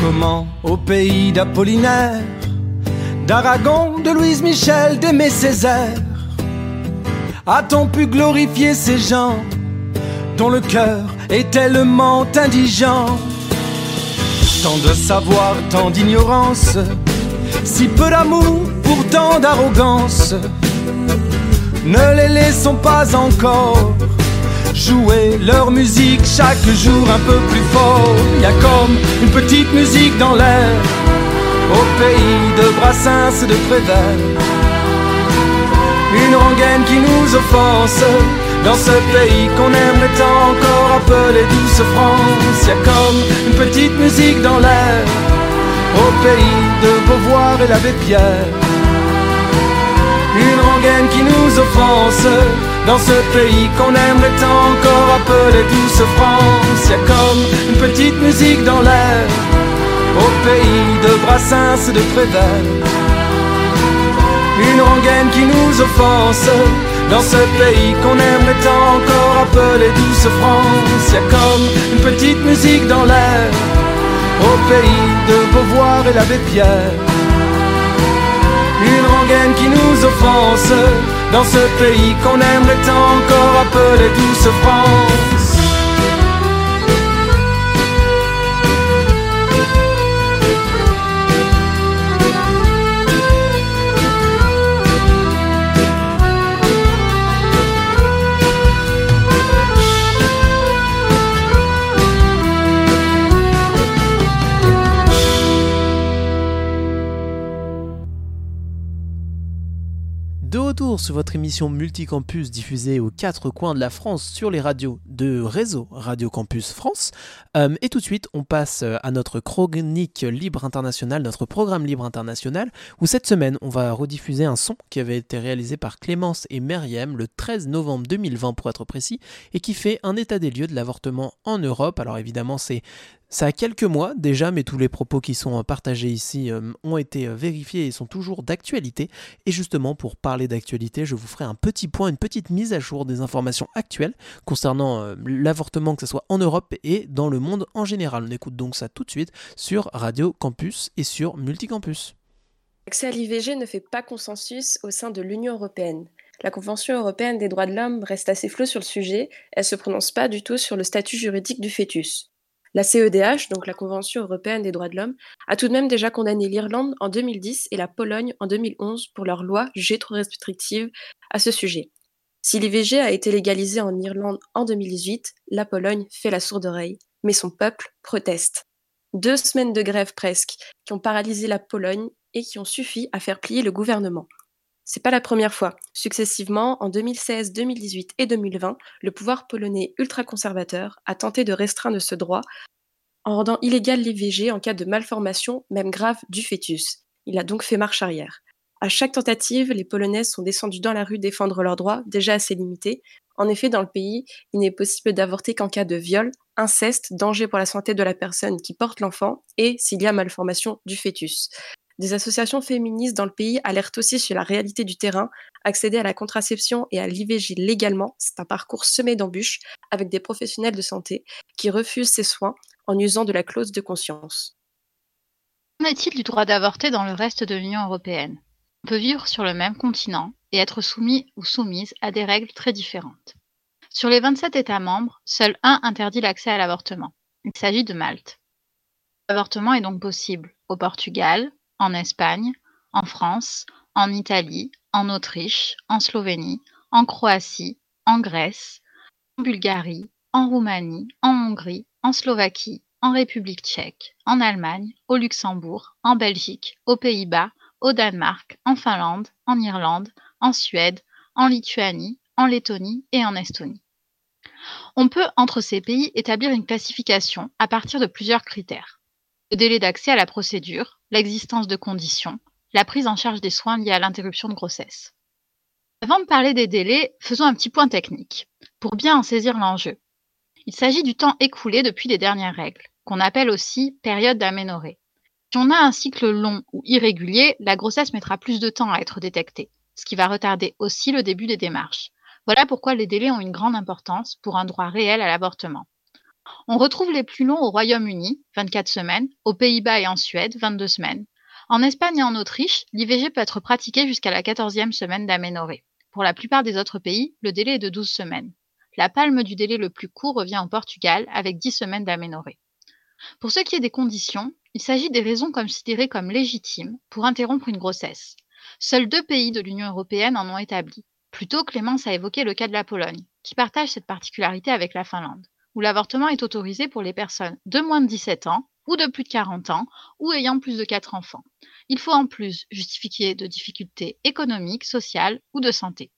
Comment au pays d'Apollinaire d'Aragon, de Louise Michel, d'Aimé Césaire. A-t-on pu glorifier ces gens dont le cœur est tellement indigent? Tant de savoir, tant d'ignorance, si peu d'amour pour tant d'arrogance. Ne les laissons pas encore jouer leur musique chaque jour un peu plus fort. Y a comme une petite musique dans l'air au pays de Brassens et de Prévert. Une rengaine qui nous offense dans ce pays qu'on aimerait encore appeler douce France. Y a comme une petite musique dans l'air au pays de Beauvoir et l'abbé Pierre. Une rengaine qui nous offense dans ce pays qu'on aimerait encore appeler douce France. Y a comme une petite musique dans l'air au pays de Brassens et de Prévert. Une rengaine qui nous offense dans ce pays qu'on aimerait encore appeler douce France. Y a comme une petite musique dans l'air au pays de Beauvoir et l'abbé Pierre. Une rengaine qui nous offense dans ce pays qu'on aimerait encore appeler douce France. retour sur votre émission Multicampus diffusée aux quatre coins de la France sur les radios de réseau Radio Campus France. Euh, et tout de suite, on passe euh, à notre chronique libre international, notre programme libre international, où cette semaine, on va rediffuser un son qui avait été réalisé par Clémence et Meriem le 13 novembre 2020 pour être précis, et qui fait un état des lieux de l'avortement en Europe. Alors évidemment, c'est Ça a quelques mois déjà, mais tous les propos qui sont partagés ici euh, ont été euh, vérifiés et sont toujours d'actualité. Et justement, pour parler d'actualité, je vous ferai un petit point, une petite mise à jour des informations actuelles concernant euh, l'avortement, que ce soit en Europe et dans le monde en général. On écoute donc ça tout de suite sur Radio Campus et sur Multicampus. L'accès à l'IVG ne fait pas consensus au sein de l'Union européenne. La Convention européenne des droits de l'homme reste assez floue sur le sujet, elle ne se prononce pas du tout sur le statut juridique du fœtus. La CEDH, donc la Convention européenne des droits de l'homme, a tout de même déjà condamné l'Irlande en 2010 et la Pologne en 2011 pour leurs lois jugées trop restrictives à ce sujet. Si l'IVG a été légalisé en Irlande en 2018, la Pologne fait la sourde oreille, mais son peuple proteste. Deux semaines de grève presque, qui ont paralysé la Pologne et qui ont suffi à faire plier le gouvernement. C'est pas la première fois. Successivement, en 2016, 2018 et 2020, le pouvoir polonais ultra-conservateur a tenté de restreindre ce droit en rendant illégal l'IVG en cas de malformation, même grave, du fœtus. Il a donc fait marche arrière. À chaque tentative, les Polonaises sont descendues dans la rue défendre leurs droits, déjà assez limités. En effet, dans le pays, il n'est possible d'avorter qu'en cas de viol, inceste, danger pour la santé de la personne qui porte l'enfant et s'il y a malformation du fœtus. Des associations féministes dans le pays alertent aussi sur la réalité du terrain. Accéder à la contraception et à l'IVG légalement, c'est un parcours semé d'embûches avec des professionnels de santé qui refusent ces soins en usant de la clause de conscience. Qu'en est-il du droit d'avorter dans le reste de l'Union européenne? On peut vivre sur le même continent et être soumis ou soumise à des règles très différentes. Sur les 27 États membres, seul un interdit l'accès à l'avortement. Il s'agit de Malte. L'avortement est donc possible au Portugal, en Espagne, en France, en Italie, en Autriche, en Slovénie, en Croatie, en Grèce, en Bulgarie, en Roumanie, en Hongrie, en Slovaquie, en République tchèque, en Allemagne, au Luxembourg, en Belgique, aux Pays-Bas, au Danemark, en Finlande, en Irlande, en Suède, en Lituanie, en Lettonie et en Estonie. On peut, entre ces pays, établir une classification à partir de plusieurs critères. Le délai d'accès à la procédure, l'existence de conditions, la prise en charge des soins liés à l'interruption de grossesse. Avant de parler des délais, faisons un petit point technique, pour bien en saisir l'enjeu. Il s'agit du temps écoulé depuis les dernières règles, qu'on appelle aussi période d'aménorrhée. Si on a un cycle long ou irrégulier, la grossesse mettra plus de temps à être détectée, ce qui va retarder aussi le début des démarches. Voilà pourquoi les délais ont une grande importance pour un droit réel à l'avortement. On retrouve les plus longs au Royaume-Uni, 24 semaines, aux Pays-Bas et en Suède, 22 semaines. En Espagne et en Autriche, l'IVG peut être pratiqué jusqu'à la 14e semaine d'aménorrhée. Pour la plupart des autres pays, le délai est de 12 semaines. La palme du délai le plus court revient au Portugal, avec 10 semaines d'aménorrhée. Pour ce qui est des conditions, il s'agit des raisons considérées comme légitimes pour interrompre une grossesse. Seuls deux pays de l'Union européenne en ont établi. Plutôt, Clémence a évoqué le cas de la Pologne, qui partage cette particularité avec la Finlande où l'avortement est autorisé pour les personnes de moins de 17 ans ou de plus de 40 ans ou ayant plus de 4 enfants. Il faut en plus justifier de difficultés économiques, sociales ou de santé.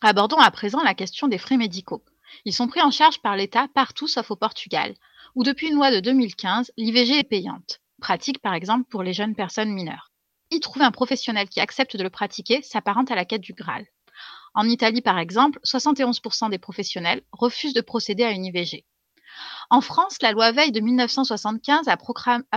Abordons à présent la question des frais médicaux. Ils sont pris en charge par l'État partout sauf au Portugal, où depuis une loi de 2015, l'IVG est payante, pratique par exemple pour les jeunes personnes mineures. Y trouver un professionnel qui accepte de le pratiquer s'apparente à la quête du Graal. En Italie, par exemple, 71% des professionnels refusent de procéder à une IVG. En France, la loi Veil de 1975 a,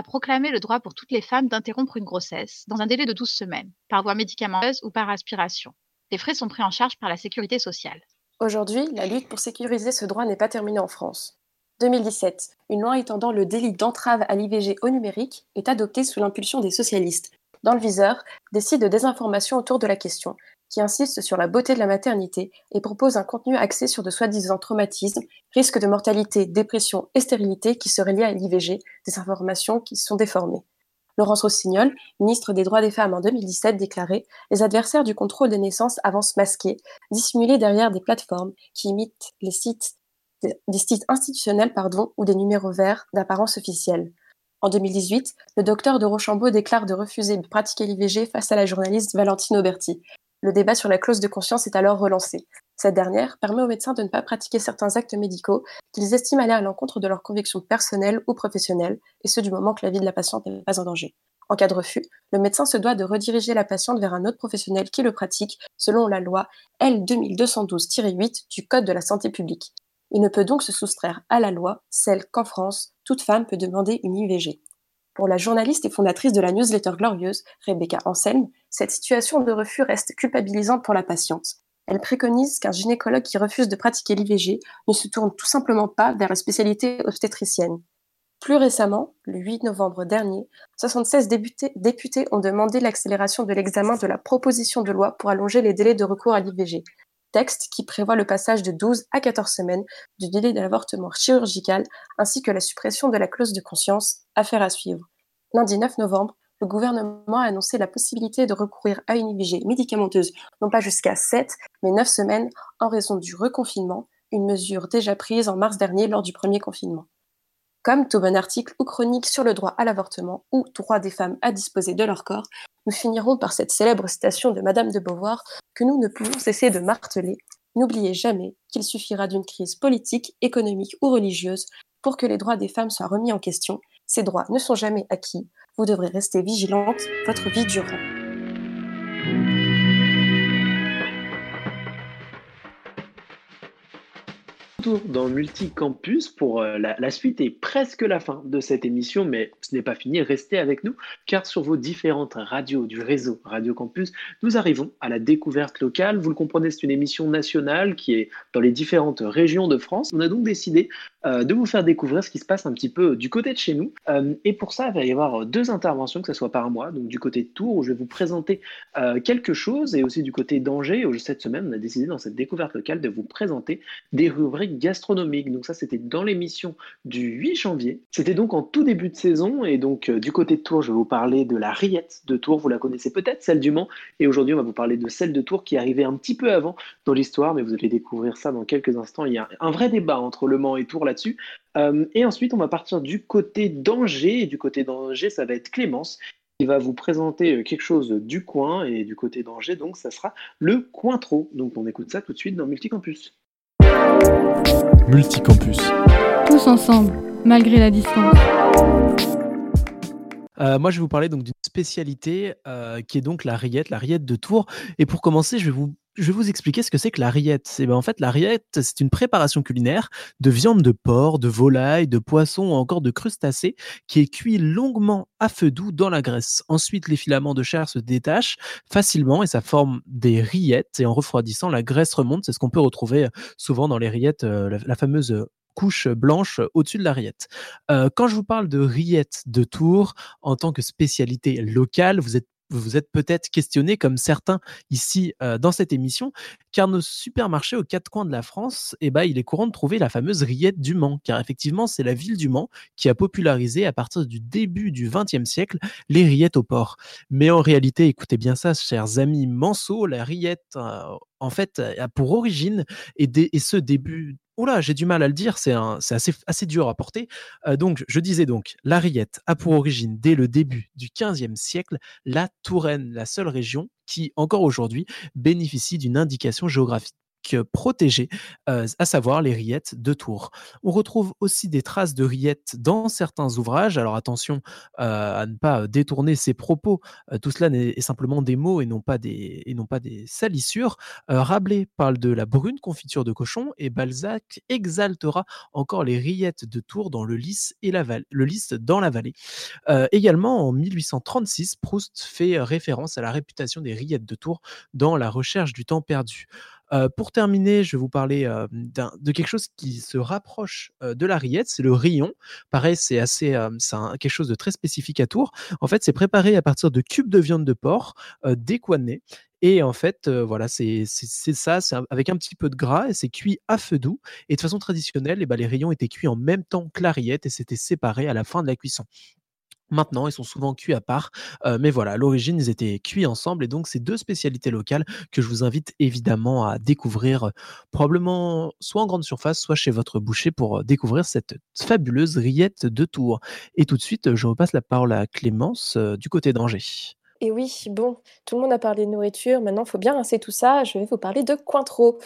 proclamé le droit pour toutes les femmes d'interrompre une grossesse dans un délai de 12 semaines, par voie médicamenteuse ou par aspiration. Les frais sont pris en charge par la sécurité sociale. Aujourd'hui, la lutte pour sécuriser ce droit n'est pas terminée en France. 2017, une loi étendant le délit d'entrave à l'IVG au numérique est adoptée sous l'impulsion des socialistes. Dans le viseur, des sites de désinformation autour de la question, qui insiste sur la beauté de la maternité et propose un contenu axé sur de soi-disant traumatismes, risques de mortalité, dépression et stérilité qui seraient liés à l'IVG, des informations qui sont déformées. Laurence Rossignol, ministre des Droits des Femmes en 2017, déclarait Les adversaires du contrôle des naissances avancent masqués, dissimulés derrière des plateformes qui imitent les sites, des sites institutionnels ou des numéros verts d'apparence officielle. En 2018, le docteur de Rochambeau déclare de refuser de pratiquer l'IVG face à la journaliste Valentine Auberti. Le débat sur la clause de conscience est alors relancé. Cette dernière permet aux médecins de ne pas pratiquer certains actes médicaux qu'ils estiment aller à l'encontre de leurs convictions personnelles ou professionnelles, et ce du moment que la vie de la patiente n'est pas en danger. En cas de refus, le médecin se doit de rediriger la patiente vers un autre professionnel qui le pratique selon la loi L 2212-8 du Code de la santé publique. Il ne peut donc se soustraire à la loi, celle qu'en France, toute femme peut demander une IVG. Pour la journaliste et fondatrice de la newsletter Glorieuse, Rebecca Anselme, cette situation de refus reste culpabilisante pour la patiente. Elle préconise qu'un gynécologue qui refuse de pratiquer l'IVG ne se tourne tout simplement pas vers la spécialité obstétricienne. Plus récemment, le 8 novembre dernier, 76 députés, députés ont demandé l'accélération de l'examen de la proposition de loi pour allonger les délais de recours à l'IVG, texte qui prévoit le passage de 12 à 14 semaines du délai de l'avortement chirurgical ainsi que la suppression de la clause de conscience, affaire à suivre. Lundi 9 novembre, le gouvernement a annoncé la possibilité de recourir à une IVG médicamenteuse, non pas jusqu'à 7, mais 9 semaines en raison du reconfinement, une mesure déjà prise en mars dernier lors du premier confinement. Comme tout bon article ou chronique sur le droit à l'avortement ou droit des femmes à disposer de leur corps, nous finirons par cette célèbre citation de Madame de Beauvoir que nous ne pouvons cesser de marteler. N'oubliez jamais qu'il suffira d'une crise politique, économique ou religieuse pour que les droits des femmes soient remis en question. Ces droits ne sont jamais acquis. Vous devrez rester vigilante votre vie durant. Retour dans Multicampus pour euh, la, la suite et presque la fin de cette émission, mais ce n'est pas fini, restez avec nous, car sur vos différentes radios du réseau Radio Campus, nous arrivons à la découverte locale. Vous le comprenez, c'est une émission nationale qui est dans les différentes régions de France. On a donc décidé euh, de vous faire découvrir ce qui se passe un petit peu du côté de chez nous. Euh, et pour ça, il va y avoir deux interventions, que ce soit par mois, donc du côté de Tours, où je vais vous présenter euh, quelque chose, et aussi du côté d'Angers, où cette semaine, on a décidé dans cette découverte locale de vous présenter des rubriques gastronomiques. Donc ça, c'était dans l'émission du 8 janvier. C'était donc en tout début de saison, et donc du côté de Tours, je vais vous parler de la rillette de Tours, vous la connaissez peut-être, celle du Mans, et aujourd'hui, on va vous parler de celle de Tours qui arrivée un petit peu avant dans l'histoire, mais vous allez découvrir ça dans quelques instants. Il y a un vrai débat entre Le Mans et Tours là-dessus. Euh, et ensuite, on va partir du côté d'Angers. Et du côté d'Angers, ça va être Clémence qui va vous présenter euh, quelque chose du coin. Et du côté d'Angers, donc, ça sera le Cointreau. Donc, on écoute ça tout de suite dans Multicampus. Multicampus. Tous ensemble, malgré la distance. Euh, moi, je vais vous parler donc d'une spécialité euh, qui est donc la rillette, la rillette de Tours. Et pour commencer, je vais vous je vais vous expliquer ce que c'est que la rillette. ben en fait, la rillette, c'est une préparation culinaire de viande de porc, de volaille, de poisson ou encore de crustacés qui est cuit longuement à feu doux dans la graisse. Ensuite, les filaments de chair se détachent facilement et ça forme des rillettes. Et en refroidissant, la graisse remonte. C'est ce qu'on peut retrouver euh, souvent dans les rillettes, euh, la, fameuse couche blanche au-dessus de la rillette. Euh, quand je vous parle de rillette de Tours en tant que spécialité locale, vous êtes vous vous êtes peut-être questionné, comme certains ici euh, dans cette émission, car nos supermarchés aux quatre coins de la France, eh ben, il est courant de trouver la fameuse rillette du Mans, car effectivement, c'est la ville du Mans qui a popularisé à partir du début du XXe siècle les rillettes au porc. Mais en réalité, écoutez bien ça, chers amis Manceau, la rillette, euh, en fait, a pour origine, et, ce début Oula, j'ai du mal à le dire, c'est assez, dur à porter. Euh, donc, je disais donc, la rillette a pour origine, dès le début du XVe siècle, la Touraine, la seule région qui, encore aujourd'hui, bénéficie d'une indication géographique protégées, euh, à savoir les rillettes de Tours. On retrouve aussi des traces de rillettes dans certains ouvrages. Alors attention euh, à ne pas détourner ces propos. Euh, tout cela est, simplement des mots et non pas des, et non pas des salissures. Rabelais parle de la brune confiture de cochon et Balzac exaltera encore les rillettes de Tours dans le lys, et la le lys dans la vallée. également en 1836, Proust fait référence à la réputation des rillettes de Tours dans La recherche du temps perdu. Euh, pour terminer, je vais vous parler euh, de quelque chose qui se rapproche euh, de la rillette, c'est le rion. Pareil, c'est assez, c'est quelque chose de très spécifique à Tours. En fait, c'est préparé à partir de cubes de viande de porc décoinés. Et en fait, voilà, c'est ça, c'est avec un petit peu de gras et c'est cuit à feu doux. Et de façon traditionnelle, eh ben, les rayons étaient cuits en même temps que la rillette et c'était séparé à la fin de la cuisson. Maintenant, ils sont souvent cuits à part, mais voilà, à l'origine, ils étaient cuits ensemble et donc c'est deux spécialités locales que je vous invite évidemment à découvrir, probablement soit en grande surface, soit chez votre boucher pour découvrir cette fabuleuse rillette de Tours. Et tout de suite, je repasse la parole à Clémence du côté d'Angers. Et oui, bon, tout le monde a parlé de nourriture, maintenant il faut bien rincer tout ça, je vais vous parler de Cointreau.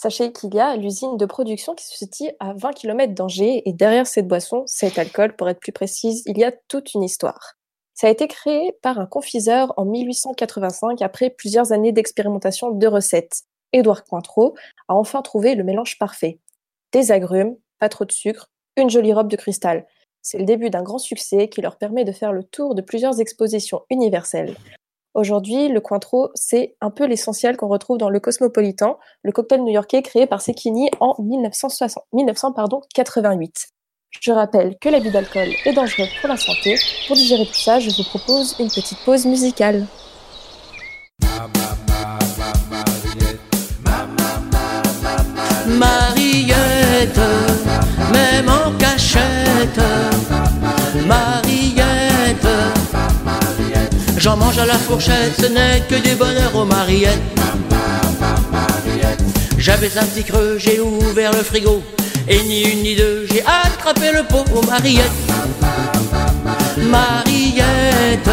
Sachez qu'il y a l'usine de production qui se situe à 20 km d'Angers et derrière cette boisson, cet alcool pour être plus précise, il y a toute une histoire. Ça a été créé par un confiseur en 1885 après plusieurs années d'expérimentation de recettes. Édouard Cointreau a enfin trouvé le mélange parfait. Des agrumes, pas trop de sucre, une jolie robe de cristal. C'est le début d'un grand succès qui leur permet de faire le tour de plusieurs expositions universelles. Aujourd'hui, le Cointreau, c'est un peu l'essentiel qu'on retrouve dans le Cosmopolitan, le cocktail new-yorkais créé par Sekini en 1960, 1988. Je rappelle que l'abus d'alcool est dangereux pour la santé. Pour digérer tout ça, je vous propose une petite pause musicale. Mariette, même en cachette. J'en mange à la fourchette, ce n'est que du bonheur aux Mariettes. J'avais un petit creux, j'ai ouvert le frigo, et ni une ni deux, j'ai attrapé le pot aux Mariettes. Mariette,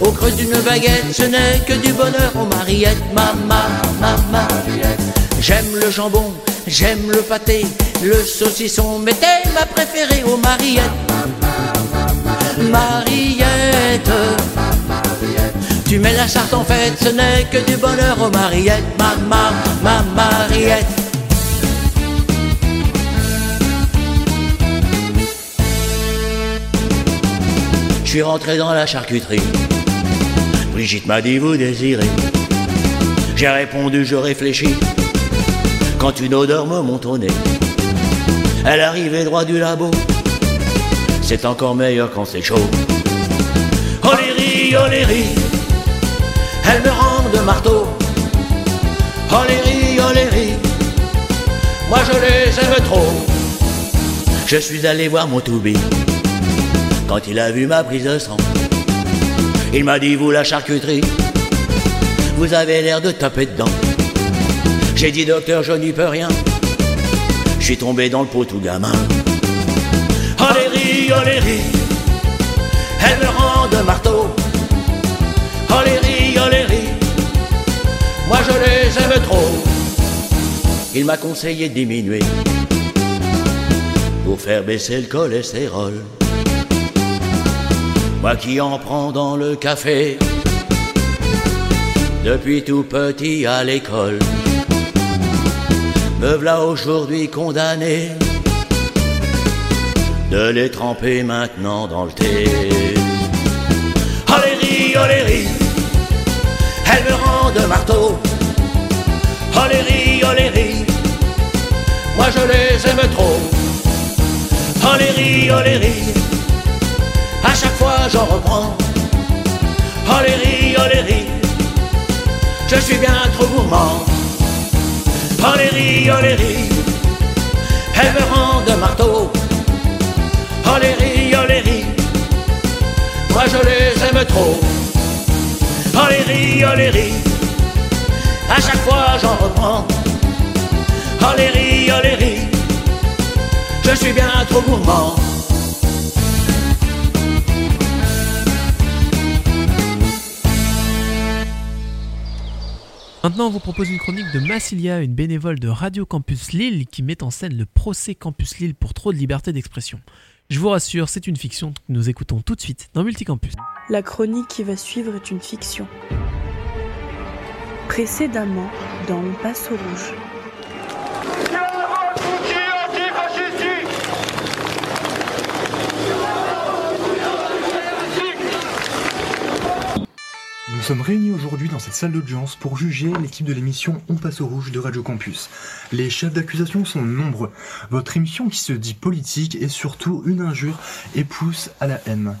au creux d'une baguette, ce n'est que du bonheur aux Mariettes. J'aime le jambon, j'aime le pâté, le saucisson, mais t'es ma préférée aux Mariettes. Mariette, tu mets la charte en fête, ce n'est que du bonheur aux Mariettes. Mama, ma Mariette. Je suis rentré dans la charcuterie. Brigitte m'a dit vous désirez? J'ai répondu je réfléchis. Quand une odeur me monte au nez. Elle arrivait droit du labo. C'est encore meilleur quand c'est chaud. Oh les oh les. Elle me rend de marteau. Oh les. Moi je les aime trop. Je suis allé voir mon Toubi quand il a vu ma prise de sang. Il m'a dit, vous la charcuterie, vous avez l'air de taper dedans. J'ai dit, docteur, je n'y peux rien. Je suis tombé dans le pot tout gamin. Oh les oh elle me rend de marteau. Oh moi je les aime trop. Il m'a conseillé de diminuer pour faire baisser le cholestérol. Moi qui en prends dans le café depuis tout petit à l'école. Me voilà aujourd'hui condamné de les tremper maintenant dans le thé. Les ris, elle me rend de marteau. Les ris, oh ris, moi je les aime trop. Les ris, oh à chaque fois j'en reprends. Les ris, je suis bien trop gourmand. Les ris, elle me rend de marteau. Les ris, moi je les aime trop. Oh les à chaque fois j'en reprends. Oh les oh ris, je suis bien trop gourmand. Maintenant, on vous propose une chronique de Massilia, une bénévole de Radio Campus Lille qui met en scène le procès Campus Lille pour trop de liberté d'expression. Je vous rassure, c'est une fiction que nous écoutons tout de suite dans Multicampus. La chronique qui va suivre est une fiction. Précédemment, dans Le Passe Rouge. Nous sommes réunis aujourd'hui dans cette salle d'audience pour juger l'équipe de l'émission On passe au rouge de Radio Campus. Les chefs d'accusation sont nombreux. Votre émission qui se dit politique est surtout une injure et pousse à la haine.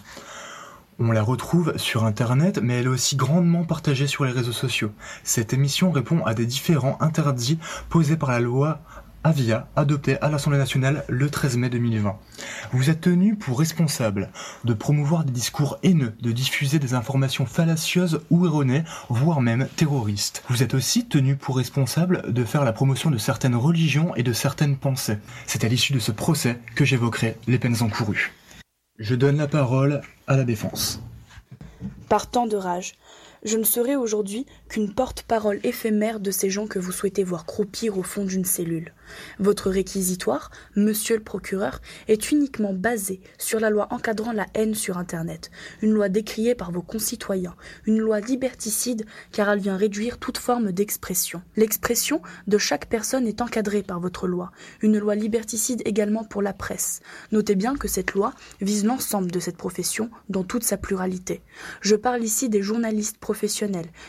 On la retrouve sur internet, mais elle est aussi grandement partagée sur les réseaux sociaux. Cette émission répond à des différents interdits posés par la loi Avia, adoptée à l'Assemblée nationale le 13 mai 2020. Vous êtes tenu pour responsable de promouvoir des discours haineux, de diffuser des informations fallacieuses ou erronées, voire même terroristes. Vous êtes aussi tenu pour responsable de faire la promotion de certaines religions et de certaines pensées. C'est à l'issue de ce procès que j'évoquerai les peines encourues. Je donne la parole à la défense. Par temps de rage, Je ne serai aujourd'hui qu'une porte-parole éphémère de ces gens que vous souhaitez voir croupir au fond d'une cellule. Votre réquisitoire, monsieur le procureur, est uniquement basé sur la loi encadrant la haine sur Internet, une loi décriée par vos concitoyens, une loi liberticide car elle vient réduire toute forme d'expression. L'expression de chaque personne est encadrée par votre loi, une loi liberticide également pour la presse. Notez bien que cette loi vise l'ensemble de cette profession dans toute sa pluralité. Je parle ici des journalistes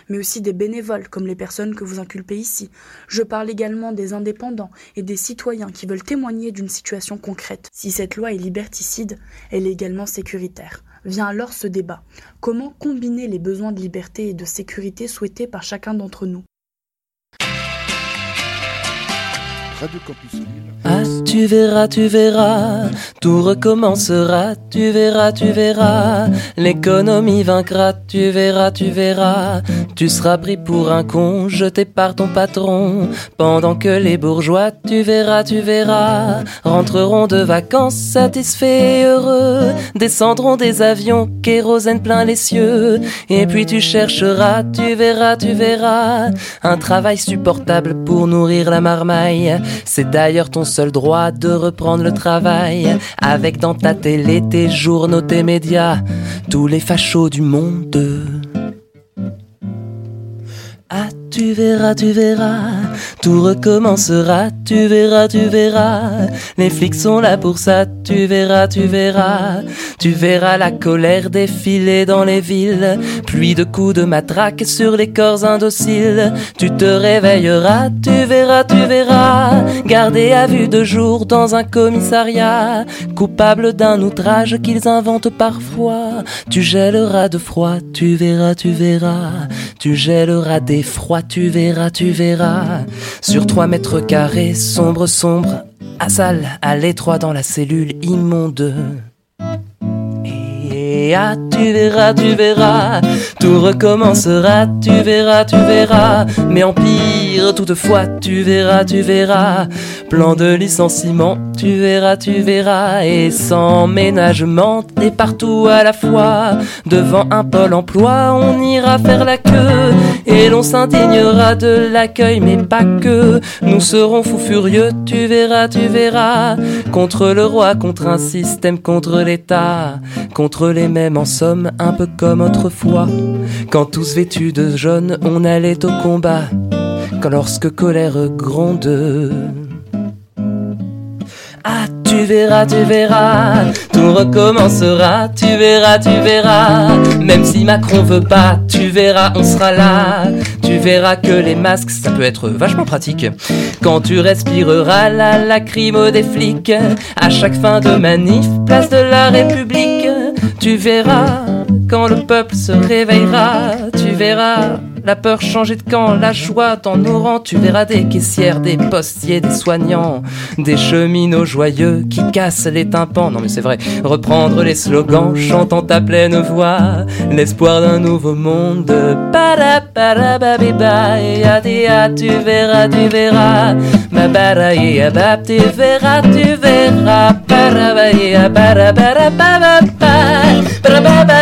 mais aussi des bénévoles comme les personnes que vous inculpez ici. Je parle également des indépendants et des citoyens qui veulent témoigner d'une situation concrète. Si cette loi est liberticide, elle est également sécuritaire. Vient alors ce débat. Comment combiner les besoins de liberté et de sécurité souhaités par chacun d'entre nous? Radio Campus. Ah, tu verras, tu verras, tout recommencera, tu verras, tu verras, l'économie vaincra, tu verras, tu verras, tu seras pris pour un con, jeté par ton patron, pendant que les bourgeois, tu verras, tu verras, rentreront de vacances satisfaits et heureux, descendront des avions, kérosène plein les cieux, et puis tu chercheras, tu verras, tu verras, un travail supportable pour nourrir la marmaille, c'est d'ailleurs ton seul droit de reprendre le travail avec dans ta télé tes journaux, tes médias, tous les fachos du monde. Tu verras, tu verras, tout recommencera, tu verras, tu verras. Les flics sont là pour ça, tu verras, tu verras. Tu verras la colère défiler dans les villes, pluie de coups de matraque sur les corps indociles. Tu te réveilleras, tu verras, tu verras. Gardé à vue de jour dans un commissariat, coupable d'un outrage qu'ils inventent parfois. Tu gèleras de froid, tu verras, tu verras. Tu gèleras d'effroi, tu verras, tu verras. Sur trois mètres carrés, sombre, sombre, à salle, à l'étroit dans la cellule immonde. Ah, tu verras, tu verras, tout recommencera, tu verras, tu verras, mais en pire, toutefois, tu verras, tu verras, plan de licenciement, tu verras, tu verras, et sans ménagement, et partout à la fois, devant un pôle emploi, on ira faire la queue, et l'on s'indignera de l'accueil, mais pas que, nous serons fous furieux, tu verras, tu verras, contre le roi, contre un système, contre l'État, contre les mêmes en somme, un peu comme autrefois, quand tous vêtus de jaune, on allait au combat, quand lorsque colère gronde. Ah, tu verras, tu verras, tout recommencera, tu verras, tu verras. Même si Macron veut pas, tu verras, on sera là. Tu verras que les masques, ça peut être vachement pratique. Quand tu respireras la lacrymo des flics, à chaque fin de manif, place de la République, tu verras, quand le peuple se réveillera, tu verras. La peur changer de camp, la joie dans nos tu verras des caissières, des postiers, des soignants, des cheminots joyeux qui cassent les tympans. Non mais c'est vrai, reprendre les slogans, chantant ta pleine voix, l'espoir d'un nouveau monde. Para para babiba, tu verras, tu verras. Ma bara ya bab, tu verras, tu verras. Para para para. Para para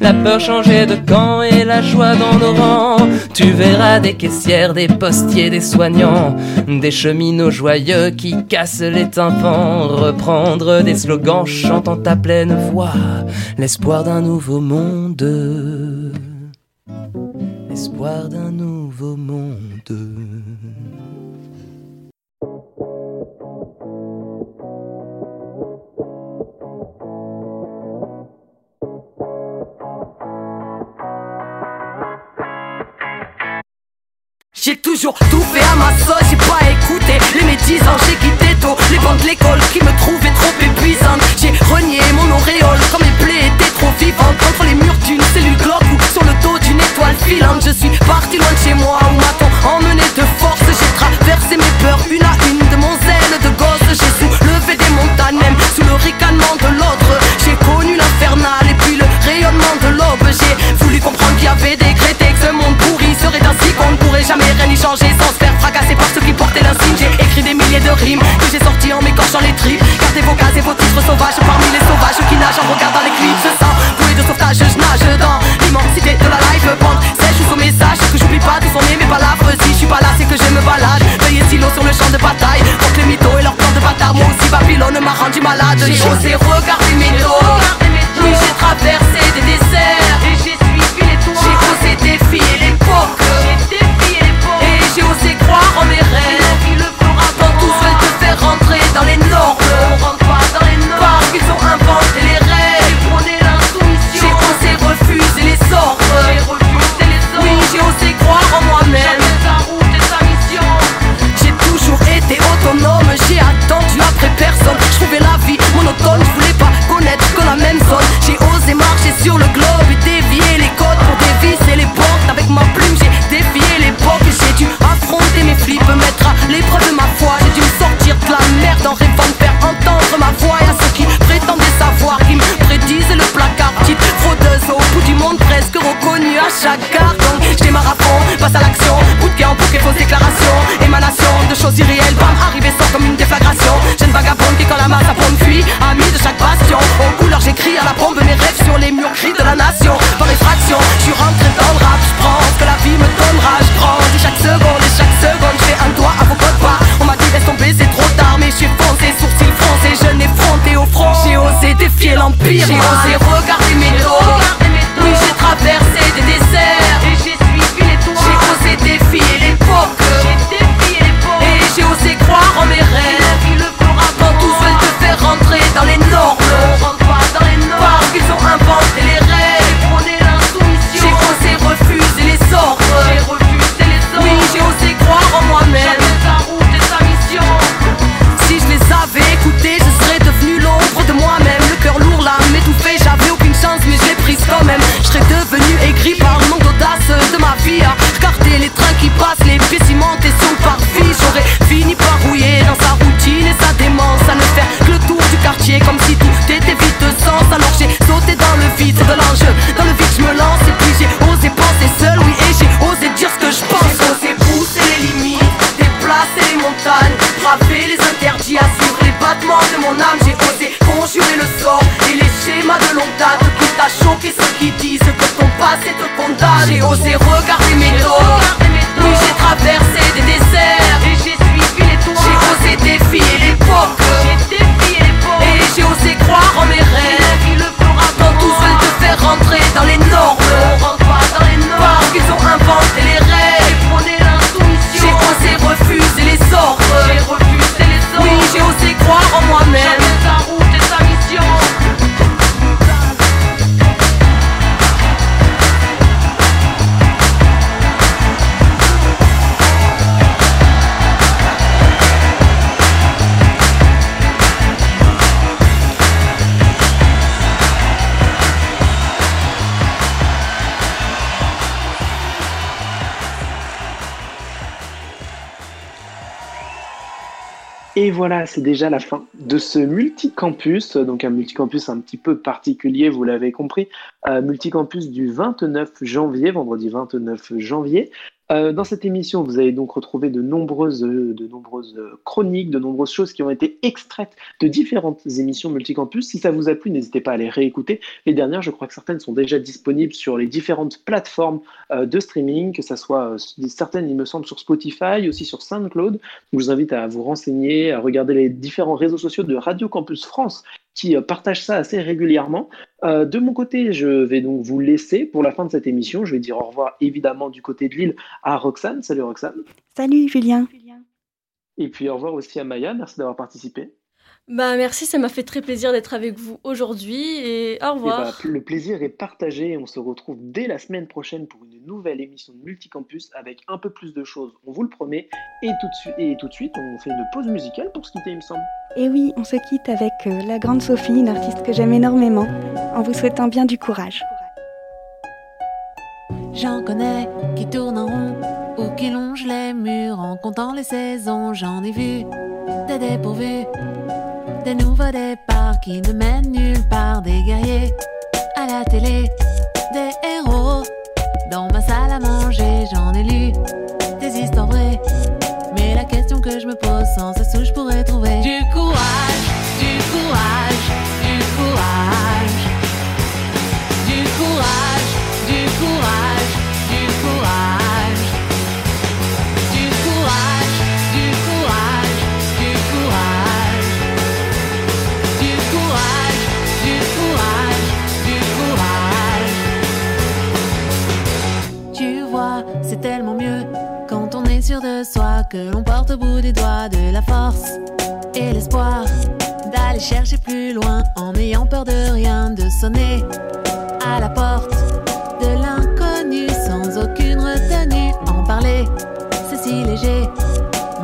La peur changer de camp et la joie dans nos rangs. Tu verras des caissières, des postiers, des soignants, des cheminots joyeux qui cassent les tympans. Reprendre des slogans chantant ta pleine voix, l'espoir d'un nouveau monde. L'espoir d'un nouveau monde. J'ai toujours tout fait à ma sauce, j'ai pas écouté les médisants, j'ai quitté les bancs de l'école qui me trouvaient trop épuisantes. J'ai renié mon auréole quand mes plaies étaient trop vivantes contre les murs d'une cellule glauque ou sur le dos d'une étoile filante. Je suis parti loin de chez moi où m'a-t-on emmené de force. J'ai traversé mes peurs une à une de mon zèle de gosse. J'ai soulevé des montagnes même sous le ricanement de l'autre. J'ai connu l'infernal et puis le rayonnement de l'aube. J'ai voulu comprendre qu'il y avait des crétés que ce monde pourri serait ainsi qu'on jamais rien y changer sans se faire fracasser par ceux qui portaient l'insigne. J'ai écrit des milliers de rimes que j'ai sorti en m'écorchant les tripes. Gardez vos cases et vos titres sauvages parmi les sauvages qui nagent en regardant les clips. Je sens bouée de sauvetage, je nage dans l'immensité de la life. Bande sèche ou sous message que j'oublie pas de sonner mes palabres. Si je suis pas là, c'est que je me balade. Veillez silo sur le champ de bataille contre les mythos et leurs plans de bâtard. Moi aussi, Babylone m'a rendu malade. J'ai osé regarder mes dos, oui, j'ai traversé des déserts. Disent que ton passé te condamne. J'ai osé regarder mes dos. Oui, j'ai traversé voilà, c'est déjà la fin de ce multicampus, donc un multicampus un petit peu particulier, vous l'avez compris, euh, multicampus du 29 janvier, vendredi 29 janvier. Euh, dans cette émission, vous allez donc retrouver de nombreuses, chroniques, de nombreuses choses qui ont été extraites de différentes émissions multicampus. Si ça vous a plu, n'hésitez pas à les réécouter. Les dernières, je crois que certaines sont déjà disponibles sur les différentes plateformes euh, de streaming, que ce soit euh, certaines, il me semble, sur Spotify, aussi sur SoundCloud. Je vous invite à vous renseigner, à regarder les différents réseaux sociaux de Radio Campus France qui euh, partagent ça assez régulièrement. Euh, de mon côté, je vais donc vous laisser pour la fin de cette émission. Je vais dire au revoir évidemment du côté de Lille à Roxane. Salut Roxane. Salut Julien. Et puis au revoir aussi à Maya. Merci d'avoir participé. Bah merci, ça m'a fait très plaisir d'être avec vous aujourd'hui et au Et revoir. bah, le plaisir est partagé et on se retrouve dès la semaine prochaine pour une nouvelle émission de Multicampus avec un peu plus de choses, on vous le promet. Et tout de suite, et tout de suite on fait une pause musicale pour se quitter, il me semble. Et oui, on se quitte avec euh, la grande Sophie, une artiste que j'aime énormément, en vous souhaitant bien du courage. J'en connais qui tournent en rond ou qui longent les murs en comptant les saisons. J'en ai vu des dépourvus, des nouveaux départs qui ne mènent nulle part. Des guerriers à la télé, des héros dans ma salle à manger. J'en ai lu des histoires vraies, mais la question que je me pose sans cesse où je pourrais trouver du courage, de soi, que l'on porte au bout des doigts de la force et l'espoir d'aller chercher plus loin en n'ayant peur de rien, de sonner à la porte de l'inconnu sans aucune retenue. En parler, c'est si léger.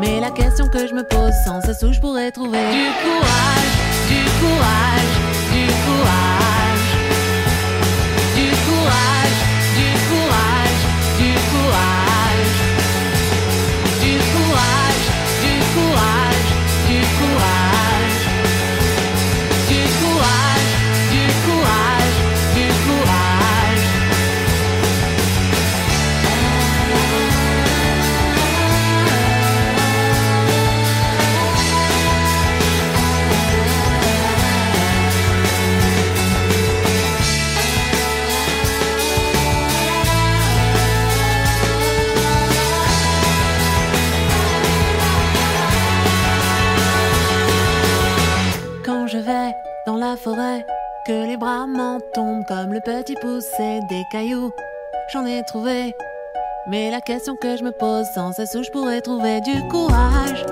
Mais la question que je me pose sans cesse où je pourrais trouver du courage, du courage, que les bras m'en tombent comme le petit poussé des cailloux, j'en ai trouvé. Mais la question que je me pose sans cesse où je pourrais trouver du courage.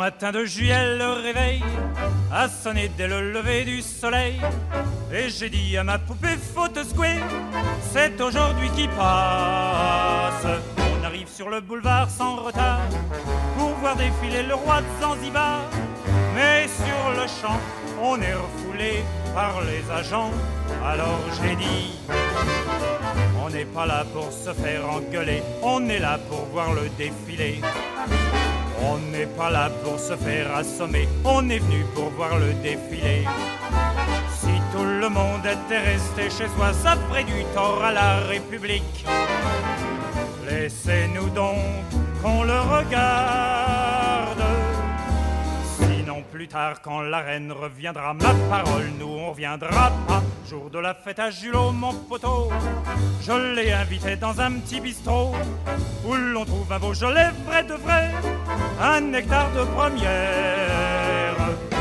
Matin de juillet, le réveil a sonné dès le lever du soleil. Et j'ai dit à ma poupée, faut te secouer, c'est aujourd'hui qui passe. On arrive sur le boulevard sans retard pour voir défiler le roi de Zanzibar. Mais sur le champ, on est refoulé par les agents. Alors j'ai dit, on n'est pas là pour se faire engueuler, on est là pour voir le défilé. On n'est pas là pour se faire assommer, on est venu pour voir le défilé. Si tout le monde était resté chez soi, ça ferait du tort à la République. Laissez-nous donc qu'on le regarde. Plus tard, quand la reine reviendra, ma parole, nous on reviendra pas. Jour de la fête à Julot, mon poteau, je l'ai invité dans un petit bistrot où l'on trouve un Beaujolais vrai de vrai, un nectar de première.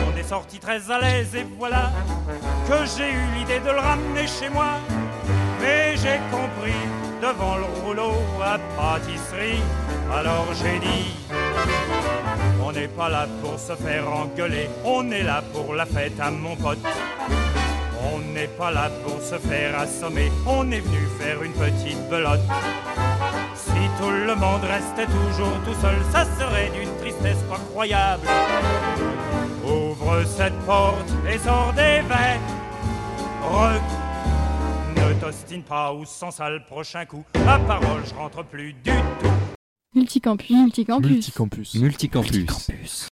On est sorti très à l'aise et voilà que j'ai eu l'idée de le ramener chez moi. Mais j'ai compris devant le rouleau à pâtisserie, alors j'ai dit. On n'est pas là pour se faire engueuler, on est là pour la fête à mon pote. On n'est pas là pour se faire assommer, on est venu faire une petite belote. Si tout le monde restait toujours tout seul, ça serait d'une tristesse pas croyable. Ouvre cette porte et sors des verres. Re- Ne t'ostine pas ou sans ça le prochain coup. Ma parole, je rentre plus du tout. Multicampus. Multicampus. Multicampus. Multicampus.